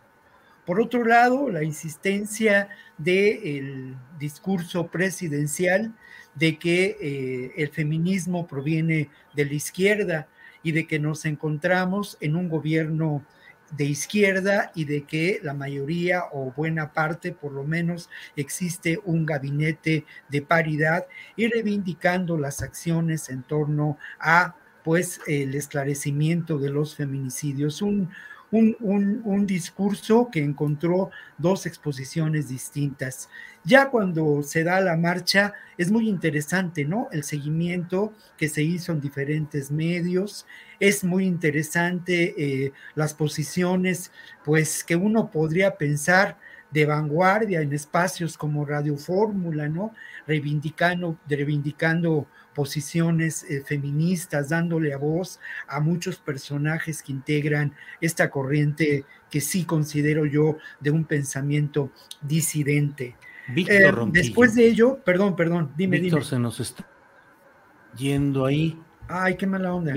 Por otro lado, la insistencia del discurso presidencial de que eh, el feminismo proviene de la izquierda y de que nos encontramos en un gobierno de izquierda y de que la mayoría o buena parte, por lo menos, existe un gabinete de paridad y reivindicando las acciones en torno a pues el esclarecimiento de los feminicidios. Un, un, discurso que encontró dos exposiciones distintas. Ya cuando se da la marcha es muy interesante, ¿no? El seguimiento que se hizo en diferentes medios, es muy interesante eh, las posiciones, pues que uno podría pensar de vanguardia en espacios como Radio Fórmula, ¿no? Reivindicando, reivindicando posiciones eh, feministas, dándole a voz a muchos personajes que integran esta corriente que sí considero yo de un pensamiento disidente. Víctor eh, después de ello, perdón, perdón, dime, Víctor se nos está yendo ahí. Ay, qué mala onda.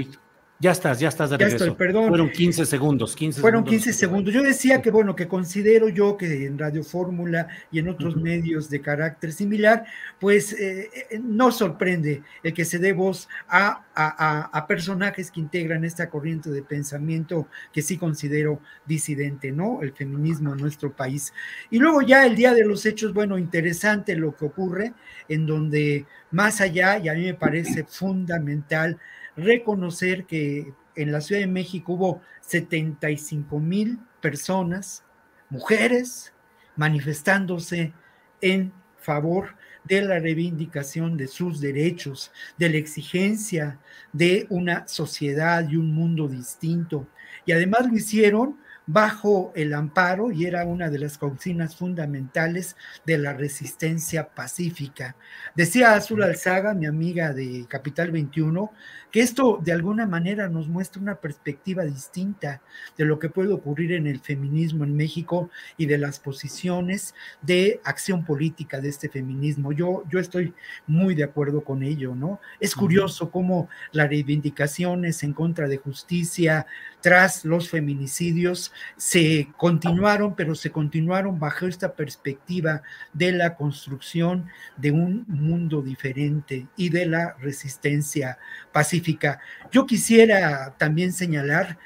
Ya estás, ya estás de regreso. perdón. Fueron 15 segundos, 15 Fueron 15 segundos. Yo decía que, bueno, que considero yo que en Radio Fórmula y en otros medios de carácter similar, pues eh, eh, no sorprende el que se dé voz a, a, personajes que integran esta corriente de pensamiento que sí considero disidente, ¿no? El feminismo en nuestro país. Y luego ya el día de los hechos, bueno, interesante lo que ocurre, en donde más allá, y a mí me parece fundamental, reconocer que en la Ciudad de México hubo 75 mil personas, mujeres, manifestándose en favor de la reivindicación de sus derechos, de la exigencia de una sociedad y un mundo distinto. Y además lo hicieron bajo el amparo y era una de las consignas fundamentales de la resistencia pacífica. Decía Azul Alzaga, mi amiga de Capital 21, que esto de alguna manera nos muestra una perspectiva distinta de lo que puede ocurrir en el feminismo en México y de las posiciones de acción política de este feminismo. Yo, yo estoy muy de acuerdo con ello, ¿no? Es curioso cómo las reivindicaciones en contra de justicia tras los feminicidios se continuaron, pero se continuaron bajo esta perspectiva de la construcción de un mundo diferente y de la resistencia pacífica. Yo quisiera también señalar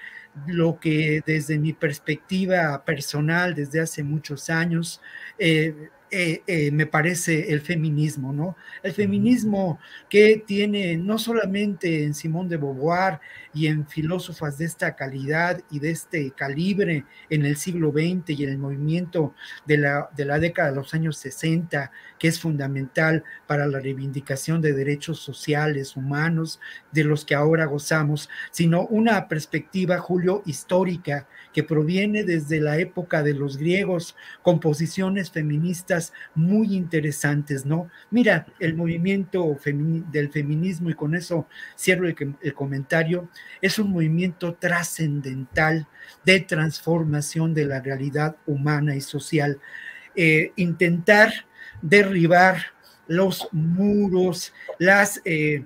lo que desde mi perspectiva personal, desde hace muchos años, eh, eh, eh, me parece el feminismo, ¿no? El feminismo que tiene no solamente en Simón de Beauvoir y en filósofas de esta calidad y de este calibre en el siglo XX y en el movimiento de la, de la década de los años 60, que es fundamental para la reivindicación de derechos sociales, humanos, de los que ahora gozamos, sino una perspectiva, Julio, histórica, que proviene desde la época de los griegos, con posiciones muy interesantes, ¿no? Mira, el movimiento del feminismo, y con eso cierro el, comentario, es un movimiento trascendental de transformación de la realidad humana y social. Eh, intentar derribar los muros, las... Eh,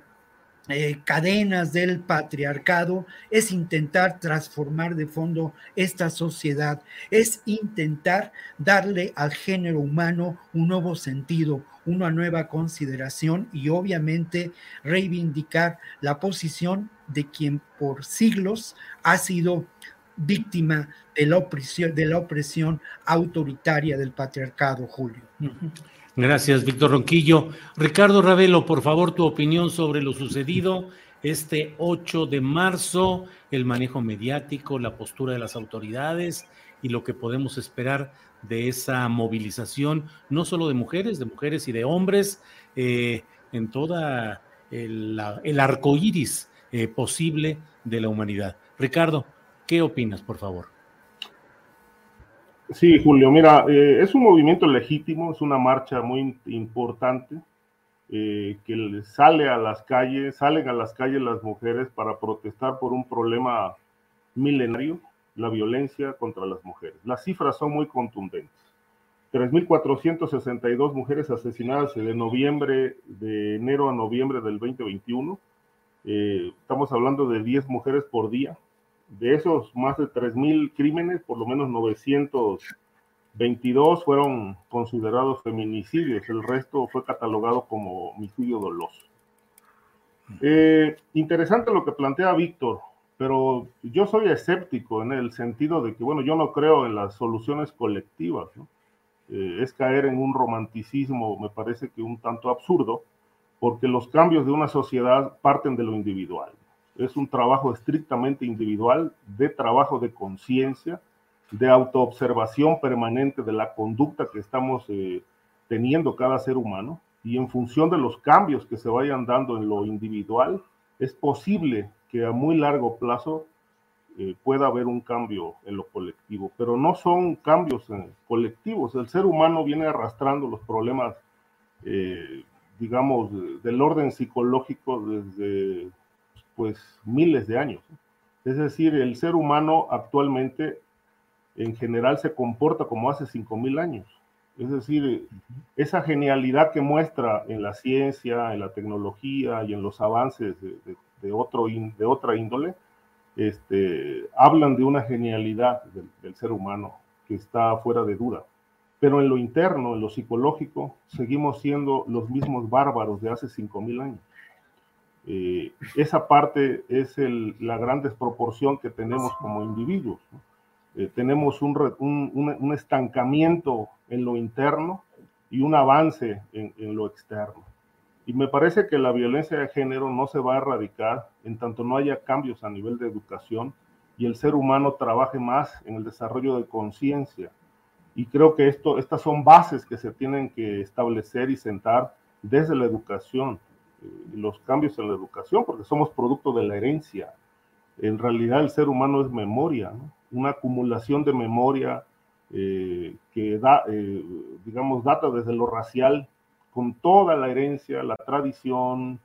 eh, cadenas del patriarcado, es intentar transformar de fondo esta sociedad, es intentar darle al género humano un nuevo sentido, una nueva consideración y obviamente reivindicar la posición de quien por siglos ha sido víctima de la opresión, de la opresión autoritaria del patriarcado, Julio. Gracias, Víctor Ronquillo. Ricardo Ravelo, por favor, tu opinión sobre lo sucedido este 8 de marzo, el manejo mediático, la postura de las autoridades y lo que podemos esperar de esa movilización, no solo de mujeres, de mujeres y de hombres, eh, en toda el, arco iris eh, posible de la humanidad. Ricardo, ¿qué opinas, por favor? Sí, Julio, mira, eh, es un movimiento legítimo, es una marcha muy importante eh, que sale a las calles, salen a las calles las mujeres para protestar por un problema milenario, la violencia contra las mujeres. Las cifras son muy contundentes. 3.462 mujeres asesinadas de noviembre, de enero a noviembre del 2021. Eh, estamos hablando de 10 mujeres por día, de esos más de 3.000 crímenes, por lo menos 922 fueron considerados feminicidios, el resto fue catalogado como homicidio doloso. Eh, interesante lo que plantea Víctor, pero yo soy escéptico en el sentido de que, bueno, yo no creo en las soluciones colectivas, eh, es caer en un romanticismo, me parece que un tanto absurdo, porque los cambios de una sociedad parten de lo individual es un trabajo estrictamente individual, de trabajo de conciencia, de autoobservación permanente de la conducta que estamos eh, teniendo cada ser humano y en función de los cambios que se vayan dando en lo individual, es posible que a muy largo plazo eh, pueda haber un cambio en lo colectivo, pero no son cambios eh, colectivos. El ser humano viene arrastrando los problemas, digamos, del orden psicológico desde pues miles de años. Es decir, el ser humano actualmente en general se comporta como hace 5.000 años. Es decir, esa genialidad que muestra en la ciencia, en la tecnología y en los avances de, otro, de otra índole, este, hablan de una genialidad del, del, ser humano que está fuera de duda. Pero en lo interno, en lo psicológico, seguimos siendo los mismos bárbaros de hace 5.000 años. Eh, esa parte es la gran desproporción que tenemos como individuos. Eh, tenemos un, un, estancamiento en lo interno y un avance en, en, lo externo. Y me parece que la violencia de género no se va a erradicar en tanto no haya cambios a nivel de educación y el ser humano trabaje más en el desarrollo de conciencia. Y creo que esto, estas son bases que se tienen que establecer y sentar desde la educación los cambios en la educación, porque somos producto de la herencia. En realidad el ser humano es memoria, una acumulación de memoria eh, que da, eh, digamos, data desde lo racial, con toda la herencia, la tradición,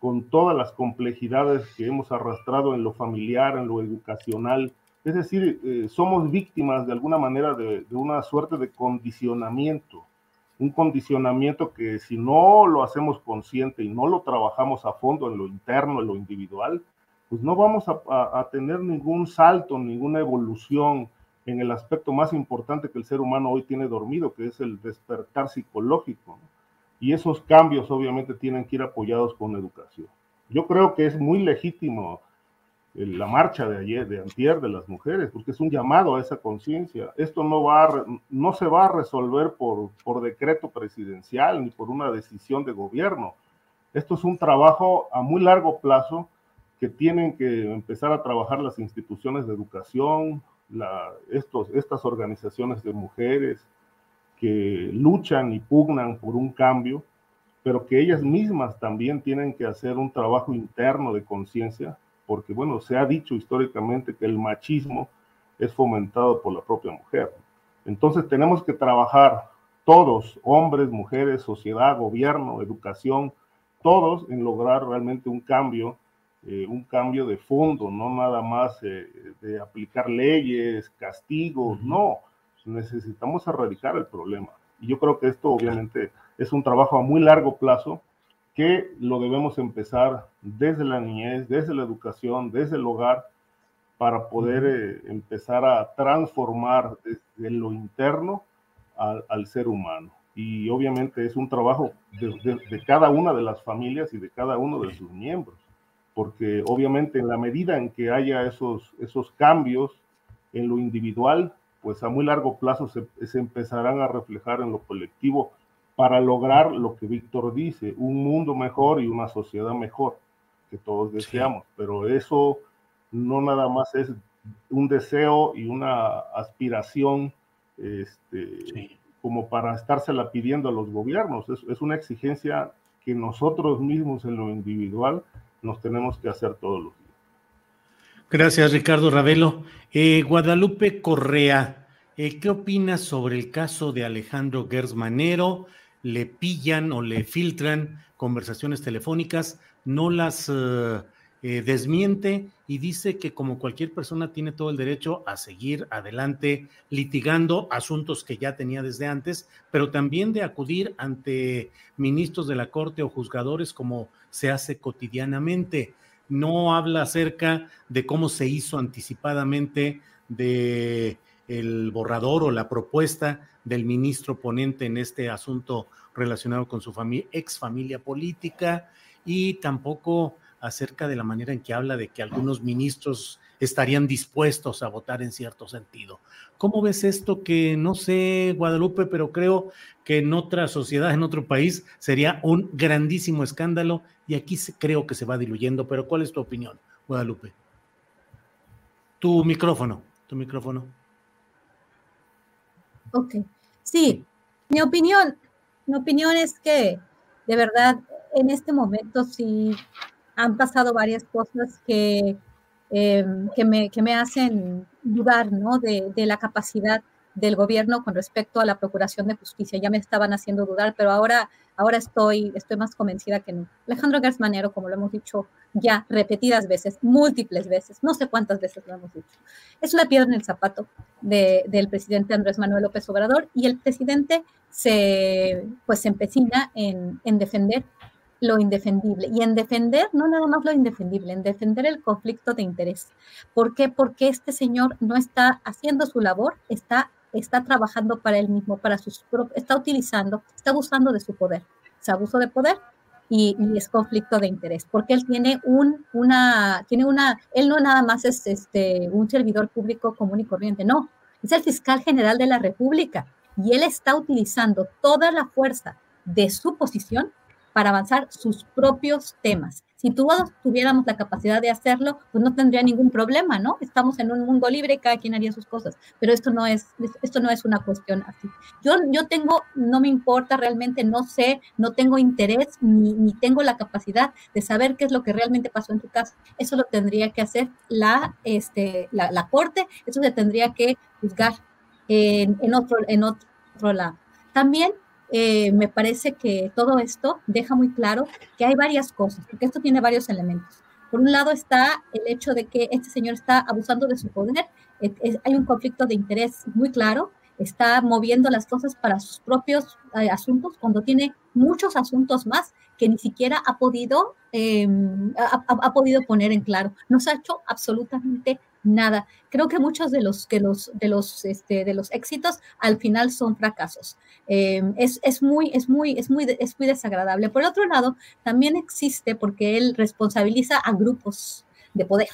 con todas las complejidades que hemos arrastrado en lo familiar, en lo educacional. Es decir, eh, somos víctimas de alguna manera de, de una suerte de condicionamiento un condicionamiento que si no lo hacemos consciente y no lo trabajamos a fondo en lo interno, en lo individual, pues no vamos a, tener ningún salto, ninguna evolución en el aspecto más importante que el ser humano hoy tiene dormido, que es el despertar psicológico. Y esos cambios obviamente tienen que ir apoyados con educación. Yo creo que es muy legítimo la marcha de ayer, de antier de las mujeres, porque es un llamado a esa conciencia. Esto no, va no se va a resolver por, por decreto presidencial ni por una decisión de gobierno. Esto es un trabajo a muy largo plazo que tienen que empezar a trabajar las instituciones de educación, estos, estas organizaciones de mujeres que luchan y pugnan por un cambio, pero que ellas mismas también tienen que hacer un trabajo interno de conciencia porque bueno, se ha dicho históricamente que el machismo es fomentado por la propia mujer. Entonces tenemos que trabajar todos, hombres, mujeres, sociedad, gobierno, educación, todos en lograr realmente un cambio, eh, un cambio de fondo, no nada más eh, de aplicar leyes, castigos, no, necesitamos erradicar el problema. Y yo creo que esto obviamente es un trabajo a muy largo plazo que lo debemos empezar desde la niñez, desde la educación, desde el hogar, para poder eh, empezar a transformar desde lo interno al, ser humano. Y obviamente es un trabajo de, cada una de las familias y de cada uno de sus miembros, porque obviamente en la medida en que haya esos, esos cambios en lo individual, pues a muy largo plazo se, se empezarán a reflejar en lo colectivo para lograr lo que Víctor dice, un mundo mejor y una sociedad mejor, que todos deseamos. Pero eso no nada más es un deseo y una aspiración este, como para estársela pidiendo a los gobiernos. Es, una exigencia que nosotros mismos en lo individual nos tenemos que hacer todos los días. Gracias, Ricardo Ravelo. Eh, Guadalupe Correa, eh, ¿qué opinas sobre el caso de Alejandro Gersmanero? Le pillan o le filtran conversaciones telefónicas, no las eh, eh, desmiente y dice que como cualquier persona tiene todo el derecho a seguir adelante litigando asuntos que ya tenía desde antes, pero también de acudir ante ministros de la Corte o juzgadores como se hace cotidianamente. No habla acerca de cómo se hizo anticipadamente de el borrador o la propuesta del ministro ponente en este asunto relacionado con su familia, ex familia política y tampoco acerca de la manera en que habla de que algunos ministros estarían dispuestos a votar en cierto sentido. ¿Cómo ves esto que no sé, Guadalupe, pero creo que en otra sociedad, en otro país, sería un grandísimo escándalo y aquí creo que se va diluyendo, pero ¿cuál es tu opinión, Guadalupe? Tu micrófono, tu micrófono. Ok, sí, mi opinión, mi opinión es que de verdad en este momento sí han pasado varias cosas que Em, que, me, que me hacen dudar ¿no? de, de, la capacidad del gobierno con respecto a la procuración de justicia. Ya me estaban haciendo dudar, pero ahora, ahora estoy, estoy más convencida que no. Alejandro Gersmanero, como lo hemos dicho ya repetidas veces, múltiples veces, no sé cuántas veces lo hemos dicho, es una piedra en el zapato de, del presidente Andrés Manuel López Obrador y el presidente se, pues, se empecina en, en defender lo indefendible. Y en defender, no nada más lo indefendible, en defender el conflicto de interés. ¿Por qué? Porque este señor no está haciendo su labor, está, está trabajando para él mismo, para sus está utilizando, está abusando de su poder. Es abuso de poder y, es conflicto de interés, porque él tiene un, una, tiene una, él no nada más es este, un servidor público común y corriente, no, es el fiscal general de la República y él está utilizando toda la fuerza de su posición para avanzar sus propios temas. Si todos tuviéramos la capacidad de hacerlo, pues no tendría ningún problema, ¿no? Estamos en un mundo libre cada quien haría sus cosas, pero esto no es, esto no es una cuestión así. Yo, yo tengo, no me importa realmente, no sé, no tengo interés ni, ni tengo la capacidad de saber qué es lo que realmente pasó en tu casa. Eso lo tendría que hacer la, este, la, la corte, eso se tendría que juzgar en, en, otro, en otro lado. También eh, me parece que todo esto deja muy claro que hay varias cosas, porque esto tiene varios elementos. Por un lado está el hecho de que este señor está abusando de su poder, hay un conflicto de interés muy claro, está moviendo las cosas para sus propios eh, asuntos cuando tiene muchos asuntos más que ni siquiera ha podido, em, ha, podido poner en claro. No se ha hecho absolutamente nada. Creo que muchos de los, que los, de los, este, de los éxitos al final son fracasos. Em, es, es, muy, es, muy, es, muy, es muy desagradable. Por otro lado, también existe porque él responsabiliza a grupos de poder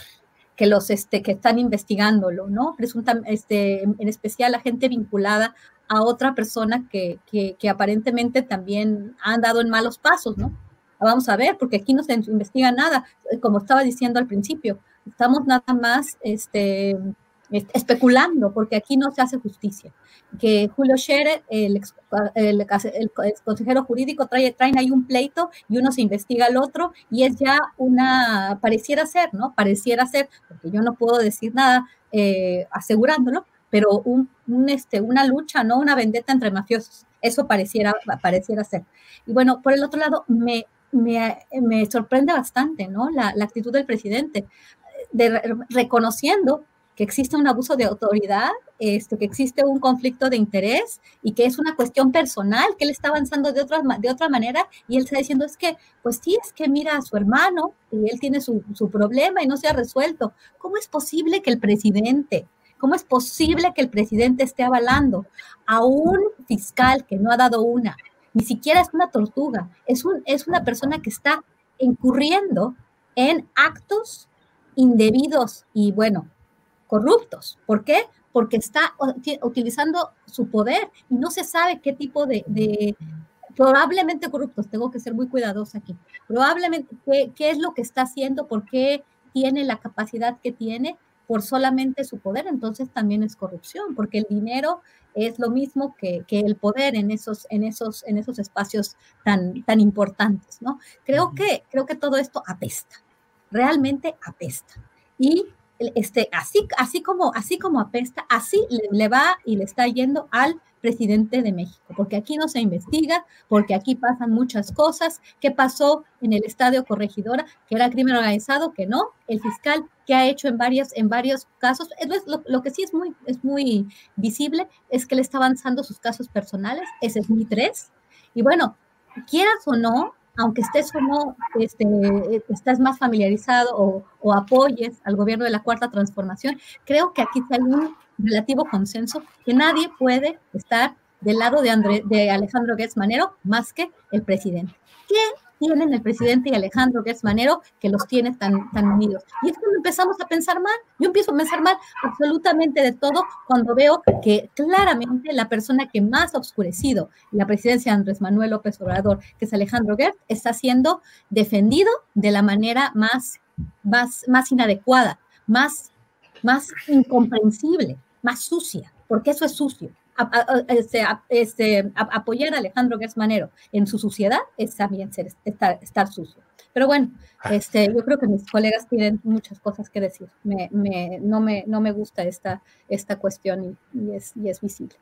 que los este, que están investigándolo, ¿no? Presunta, este, en especial a gente vinculada a otra persona que, que, que aparentemente también han dado en malos pasos, ¿no? Vamos a ver, porque aquí no se investiga nada, como estaba diciendo al principio estamos nada más este, especulando, porque aquí no se hace justicia. Que Julio Scherer, el, el, consejero jurídico, trae, traen ahí un pleito y uno se investiga al otro y es ya una, pareciera ser, ¿no? Pareciera ser, porque yo no puedo decir nada eh, asegurándolo, pero un, este, una lucha, ¿no? Una vendetta entre mafiosos. Eso pareciera, pareciera ser. Y bueno, por el otro lado, me, me, sorprende bastante, ¿no? La, actitud del presidente, reconociendo que existe un abuso de autoridad, esto, que existe un conflicto de interés y que es una cuestión personal, que él está avanzando de otra, de otra manera y él está diciendo es que, pues sí, es que mira a su hermano y él tiene su, su problema y no se ha resuelto. ¿Cómo es posible que el presidente, cómo es posible que el presidente esté avalando a un fiscal que no ha dado una? Ni siquiera es una tortuga, es, un, es una persona que está incurriendo en actos indebidos y, bueno, corruptos. ¿Por qué? Porque está utilizando su poder y no se sabe qué tipo de, probablemente corruptos, tengo que ser muy cuidadosa aquí, probablemente qué, qué, es lo que está haciendo, por qué tiene la capacidad que tiene por solamente su poder, entonces también es corrupción, porque el dinero es lo mismo que, que el poder en esos, en esos, en esos espacios tan, tan importantes, ¿no? Creo que, creo que todo esto apesta realmente apesta. Y este, así, así, como, así como apesta, así le, va y le está yendo al presidente de México, porque aquí no se investiga, porque aquí pasan muchas cosas. ¿Qué pasó en el estadio Corregidora? Que era crimen organizado, que no. El fiscal que ha hecho en varios, en varios casos, lo, lo que sí es muy, es muy visible es que le está avanzando sus casos personales, ese es mi tres. Y bueno, quieras o no, aunque estés o no, este, estás más familiarizado o, apoyes al gobierno de la Cuarta Transformación, creo que aquí hay un relativo consenso que nadie puede estar del lado de, de Alejandro Gertz Manero más que el presidente. Que tienen el presidente y Alejandro Gertz Manero que los tiene tan, tan unidos. Y es cuando empezamos a pensar mal. Yo empiezo a pensar mal absolutamente de todo cuando veo que claramente la persona que más ha oscurecido la presidencia de Andrés Manuel López Obrador, que es Alejandro Gertz, está siendo defendido de la manera más, más, más inadecuada, más, más incomprensible, más sucia, porque eso es sucio este, este, apoyar a Alejandro Gersmanero en su suciedad es también ser, estar, sucio. Pero bueno, ah. este, yo creo que mis colegas tienen muchas cosas que decir. Me, no, me, no me gusta esta, esta cuestión y, es, y es visible.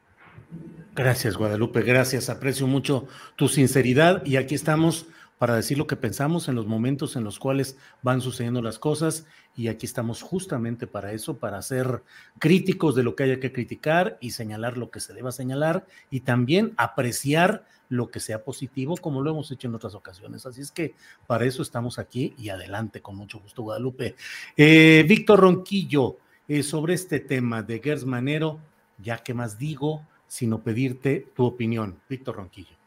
Gracias, Guadalupe, gracias. Aprecio mucho tu sinceridad y aquí estamos para decir lo que pensamos en los momentos en los cuales van sucediendo las cosas y aquí estamos justamente para eso, para ser críticos de lo que haya que criticar y señalar lo que se deba señalar y también apreciar lo que sea positivo como lo hemos hecho en otras ocasiones. Así es que para eso estamos aquí y adelante con mucho gusto Guadalupe. Eh, Víctor Ronquillo, eh, sobre este tema de Gers Manero, ya que más digo, sino pedirte tu opinión. Víctor Ronquillo.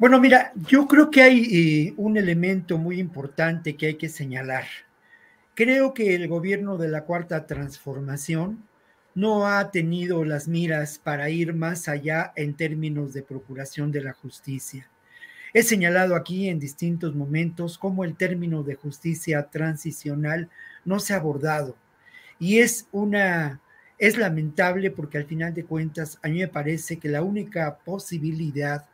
Bueno, mira, yo creo que hay eh, un elemento muy importante que hay que señalar. Creo que el gobierno de la Cuarta Transformación no ha tenido las miras para ir más allá en términos de procuración de la justicia. He señalado aquí en distintos momentos cómo el término de justicia transicional no se ha abordado y es una es lamentable porque al final de cuentas a mí me parece que la única posibilidad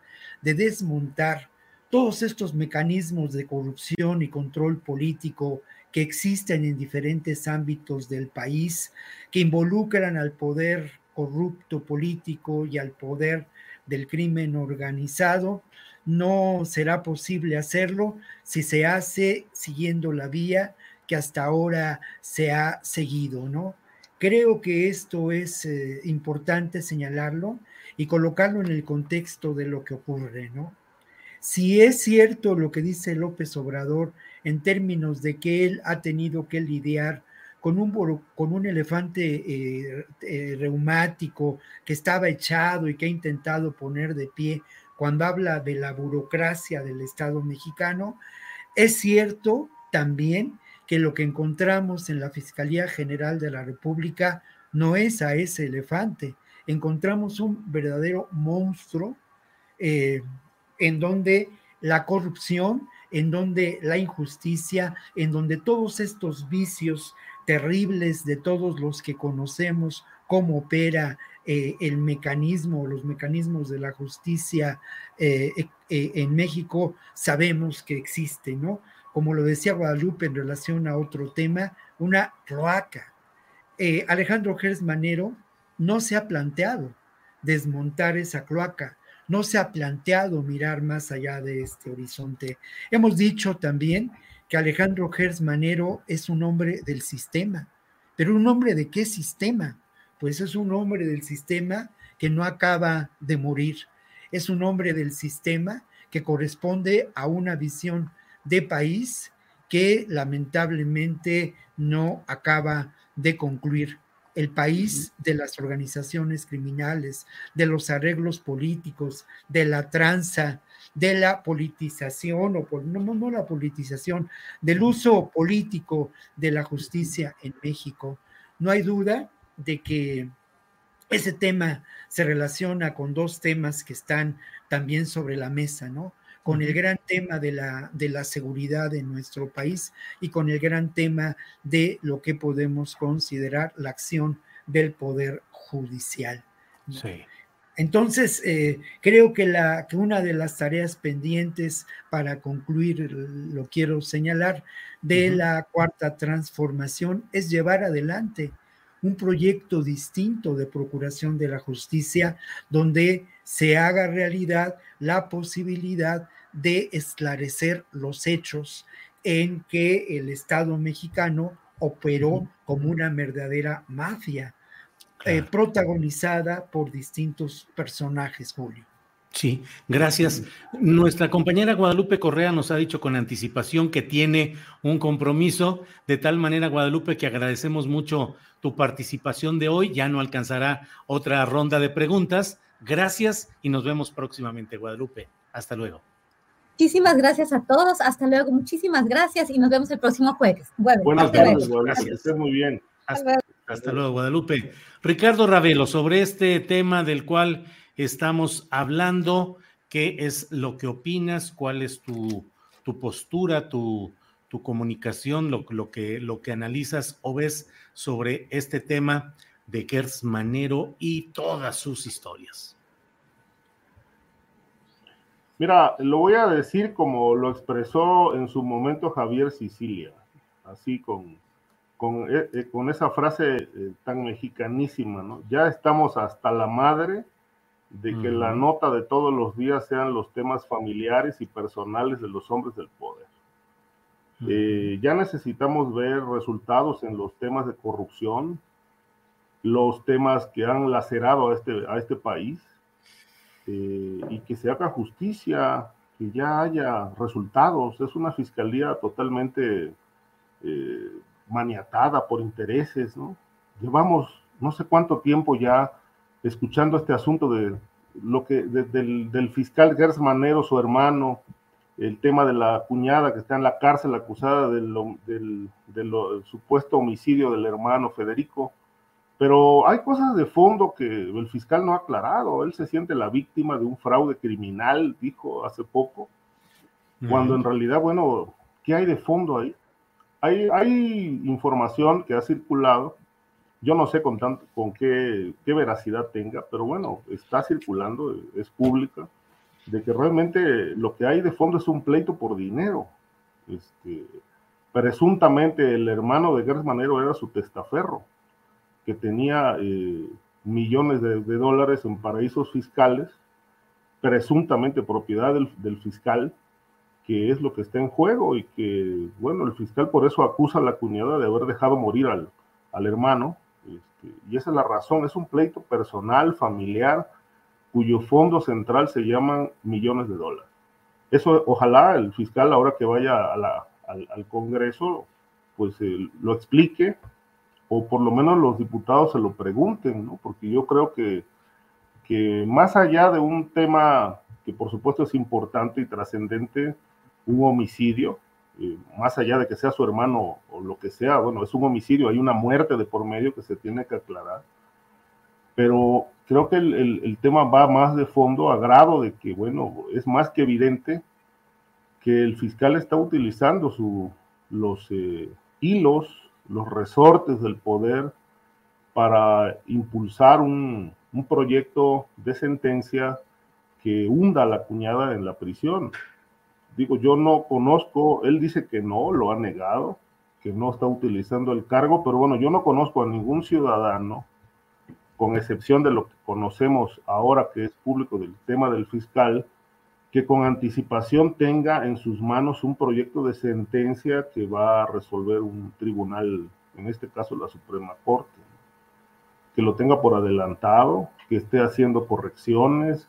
de desmontar todos estos mecanismos de corrupción y control político que existen en diferentes ámbitos del país, que involucran al poder corrupto político y al poder del crimen organizado. No será posible hacerlo si se hace siguiendo la vía que hasta ahora se ha seguido, ¿no? Creo que esto es eh, importante señalarlo y colocarlo en el contexto de lo que ocurre, ¿no? Si es cierto lo que dice López Obrador en términos de que él ha tenido que lidiar con un, con un elefante eh, eh, reumático que estaba echado y que ha intentado poner de pie cuando habla de la burocracia del Estado mexicano, es cierto también que lo que encontramos en la Fiscalía General de la República no es a ese elefante, encontramos un verdadero monstruo eh, en donde la corrupción, en donde la injusticia, en donde todos estos vicios terribles de todos los que conocemos cómo opera eh, el mecanismo, los mecanismos de la justicia eh, en México, sabemos que existe, ¿no? Como lo decía Guadalupe en relación a otro tema, una cloaca. Alejandro Gers Manero no se ha planteado desmontar esa cloaca, no se ha planteado mirar más allá de este horizonte. Hemos dicho también que Alejandro Gers Manero es un hombre del sistema, pero un hombre de qué sistema? Pues es un hombre del sistema que no acaba de morir, es un hombre del sistema que corresponde a una visión de país que lamentablemente no acaba de concluir el país de las organizaciones criminales, de los arreglos políticos, de la tranza, de la politización, o no, no la politización, del uso político de la justicia en México. No hay duda de que ese tema se relaciona con dos temas que están también sobre la mesa, ¿no? Con el gran tema de la, de la seguridad en nuestro país y con el gran tema de lo que podemos considerar la acción del Poder Judicial. Sí. Entonces, eh, creo que, la, que una de las tareas pendientes para concluir, lo quiero señalar, de la cuarta transformación es llevar adelante un proyecto distinto de procuración de la justicia donde se haga realidad la posibilidad de esclarecer los hechos en que el Estado mexicano operó como una verdadera mafia, eh, protagonizada por distintos personajes, Julio. Sí, gracias. Nuestra compañera Guadalupe Correa nos ha dicho con anticipación que tiene un compromiso, de tal manera, Guadalupe, que agradecemos mucho tu participación de hoy. Ya no alcanzará otra ronda de preguntas. Gracias y nos vemos próximamente, Guadalupe. Hasta luego. Muchísimas gracias a todos. Hasta luego. Muchísimas gracias y nos vemos el próximo jueves. Buenas tardes, Gracias. muy bien. Hasta, luego, Guadalupe. Ricardo Ravelo, sobre este tema del cual estamos hablando, ¿qué es lo que opinas? ¿Cuál es tu, tu postura, tu, tu comunicación, lo, lo, que, lo que analizas o ves sobre este tema de Gertz Manero y todas sus historias? Mira, lo voy a decir como lo expresó en su momento Javier Sicilia, así con, con, eh, eh, con esa frase eh, tan mexicanísima, ¿no? Ya estamos hasta la madre de que la nota de todos los días sean los temas familiares y personales de los hombres del poder. ya necesitamos ver resultados en los temas de corrupción, los temas que han lacerado a este, a este país, eh, y que se haga justicia, que ya haya resultados. Es una fiscalía totalmente eh, maniatada por intereses, ¿no? Llevamos no sé cuánto tiempo ya escuchando este asunto de lo que del, fiscal Gers Manero, su hermano, el tema de la cuñada que está en la cárcel acusada del, del, del supuesto homicidio del hermano Federico. Pero hay cosas de fondo que el fiscal no ha aclarado. Él se siente la víctima de un fraude criminal, dijo hace poco, cuando en realidad, bueno, ¿qué hay de fondo ahí? Hay, hay información que ha circulado, yo no sé con, tanto, con qué, qué veracidad tenga, pero bueno, está circulando, es pública, de que realmente lo que hay de fondo es un pleito por dinero. Este, presuntamente el hermano de Gers Manero era su testaferro que tenía eh, millones de, dólares en paraísos fiscales, presuntamente propiedad del, fiscal, que es lo que está en juego y que, bueno, el fiscal por eso acusa a la cuñada de haber dejado morir al, al hermano. Este, y esa es la razón, es un pleito personal, familiar, cuyo fondo central se llaman millones de dólares. Eso ojalá el fiscal ahora que vaya a la, al, Congreso, pues eh, lo explique o por lo menos los diputados se lo pregunten, ¿no? Porque yo creo que, que más allá de un tema que por supuesto es importante y trascendente, un homicidio, eh, más allá de que sea su hermano o lo que sea, bueno, es un homicidio, hay una muerte de por medio que se tiene que aclarar. Pero creo que el, el, tema va más de fondo a grado de que, bueno, es más que evidente que el fiscal está utilizando su, los eh, hilos los resortes del poder para impulsar un, proyecto de sentencia que hunda a la cuñada en la prisión. Digo, yo no conozco, él dice que no, lo ha negado, que no está utilizando el cargo, pero bueno, yo no conozco a ningún ciudadano, con excepción de lo que conocemos ahora que es público del tema del fiscal, que con anticipación tenga en sus manos un proyecto de sentencia que va a resolver un tribunal, en este caso la Suprema Corte, que lo tenga por adelantado, que esté haciendo correcciones,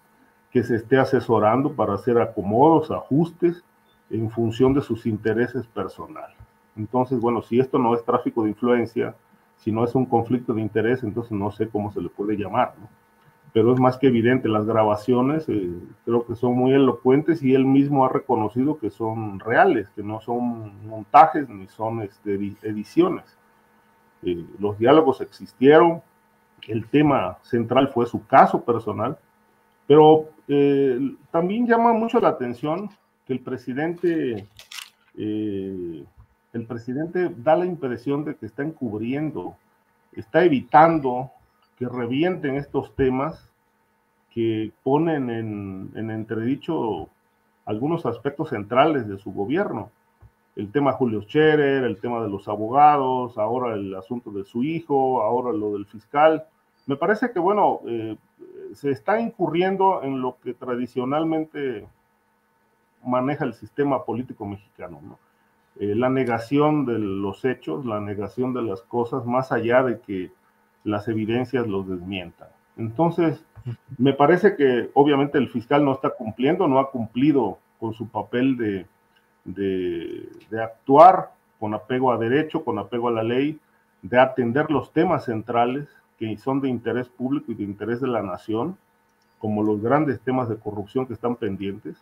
que se esté asesorando para hacer acomodos, ajustes en función de sus intereses personales. Entonces, bueno, si esto no es tráfico de influencia, si no es un conflicto de interés, entonces no sé cómo se le puede llamar. ¿no? Pero es más que evidente, las grabaciones eh, creo que son muy elocuentes y él mismo ha reconocido que son reales, que no son montajes ni son este, ediciones. Eh, los diálogos existieron, el tema central fue su caso personal, pero eh, también llama mucho la atención que el presidente, el presidente da la impresión de que está encubriendo, está evitando que revienten estos temas que ponen en, entredicho algunos aspectos centrales de su gobierno. El tema Julio Scherer, el tema de los abogados, ahora el asunto de su hijo, ahora lo del fiscal. Me parece que, bueno, eh, se está incurriendo en lo que tradicionalmente maneja el sistema político mexicano, eh, la negación de los hechos, la negación de las cosas, más allá de que las evidencias los desmientan. Entonces, me parece que obviamente el fiscal no está cumpliendo, no ha cumplido con su papel de, de, actuar con apego a derecho, con apego a la ley, de atender los temas centrales que son de interés público y de interés de la nación, como los grandes temas de corrupción que están pendientes.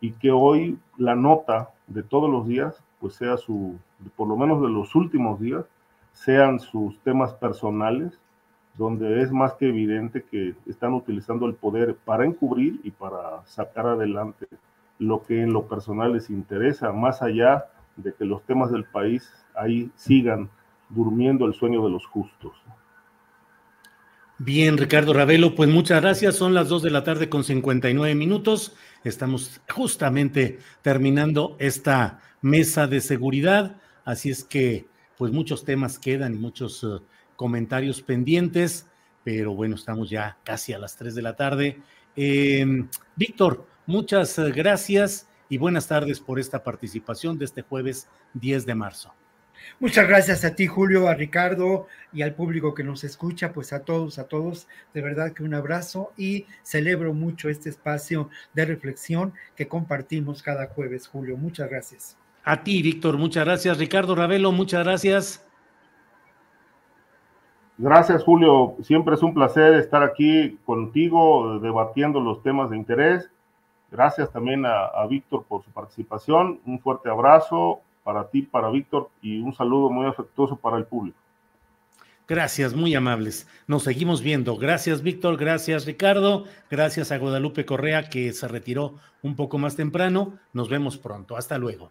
y que hoy la nota de todos los días, pues sea su, por lo menos de los últimos días, sean sus temas personales, donde es más que evidente que están utilizando el poder para encubrir y para sacar adelante lo que en lo personal les interesa, más allá de que los temas del país ahí sigan durmiendo el sueño de los justos. Bien, Ricardo Ravelo, pues muchas gracias. Son las 2 de la tarde con 59 minutos. Estamos justamente terminando esta mesa de seguridad, así es que pues muchos temas quedan y muchos uh, comentarios pendientes, pero bueno, estamos ya casi a las 3 de la tarde. Eh, Víctor, muchas uh, gracias y buenas tardes por esta participación de este jueves 10 de marzo. Muchas gracias a ti, Julio, a Ricardo y al público que nos escucha, pues a todos, a todos, de verdad que un abrazo y celebro mucho este espacio de reflexión que compartimos cada jueves, Julio. Muchas gracias. A ti, Víctor, muchas gracias. Ricardo Ravelo, muchas gracias. Gracias, Julio. Siempre es un placer estar aquí contigo debatiendo los temas de interés. Gracias también a, a Víctor por su participación. Un fuerte abrazo para ti, para Víctor, y un saludo muy afectuoso para el público. Gracias, muy amables. Nos seguimos viendo. Gracias, Víctor. Gracias, Ricardo. Gracias a Guadalupe Correa, que se retiró un poco más temprano. Nos vemos pronto. Hasta luego.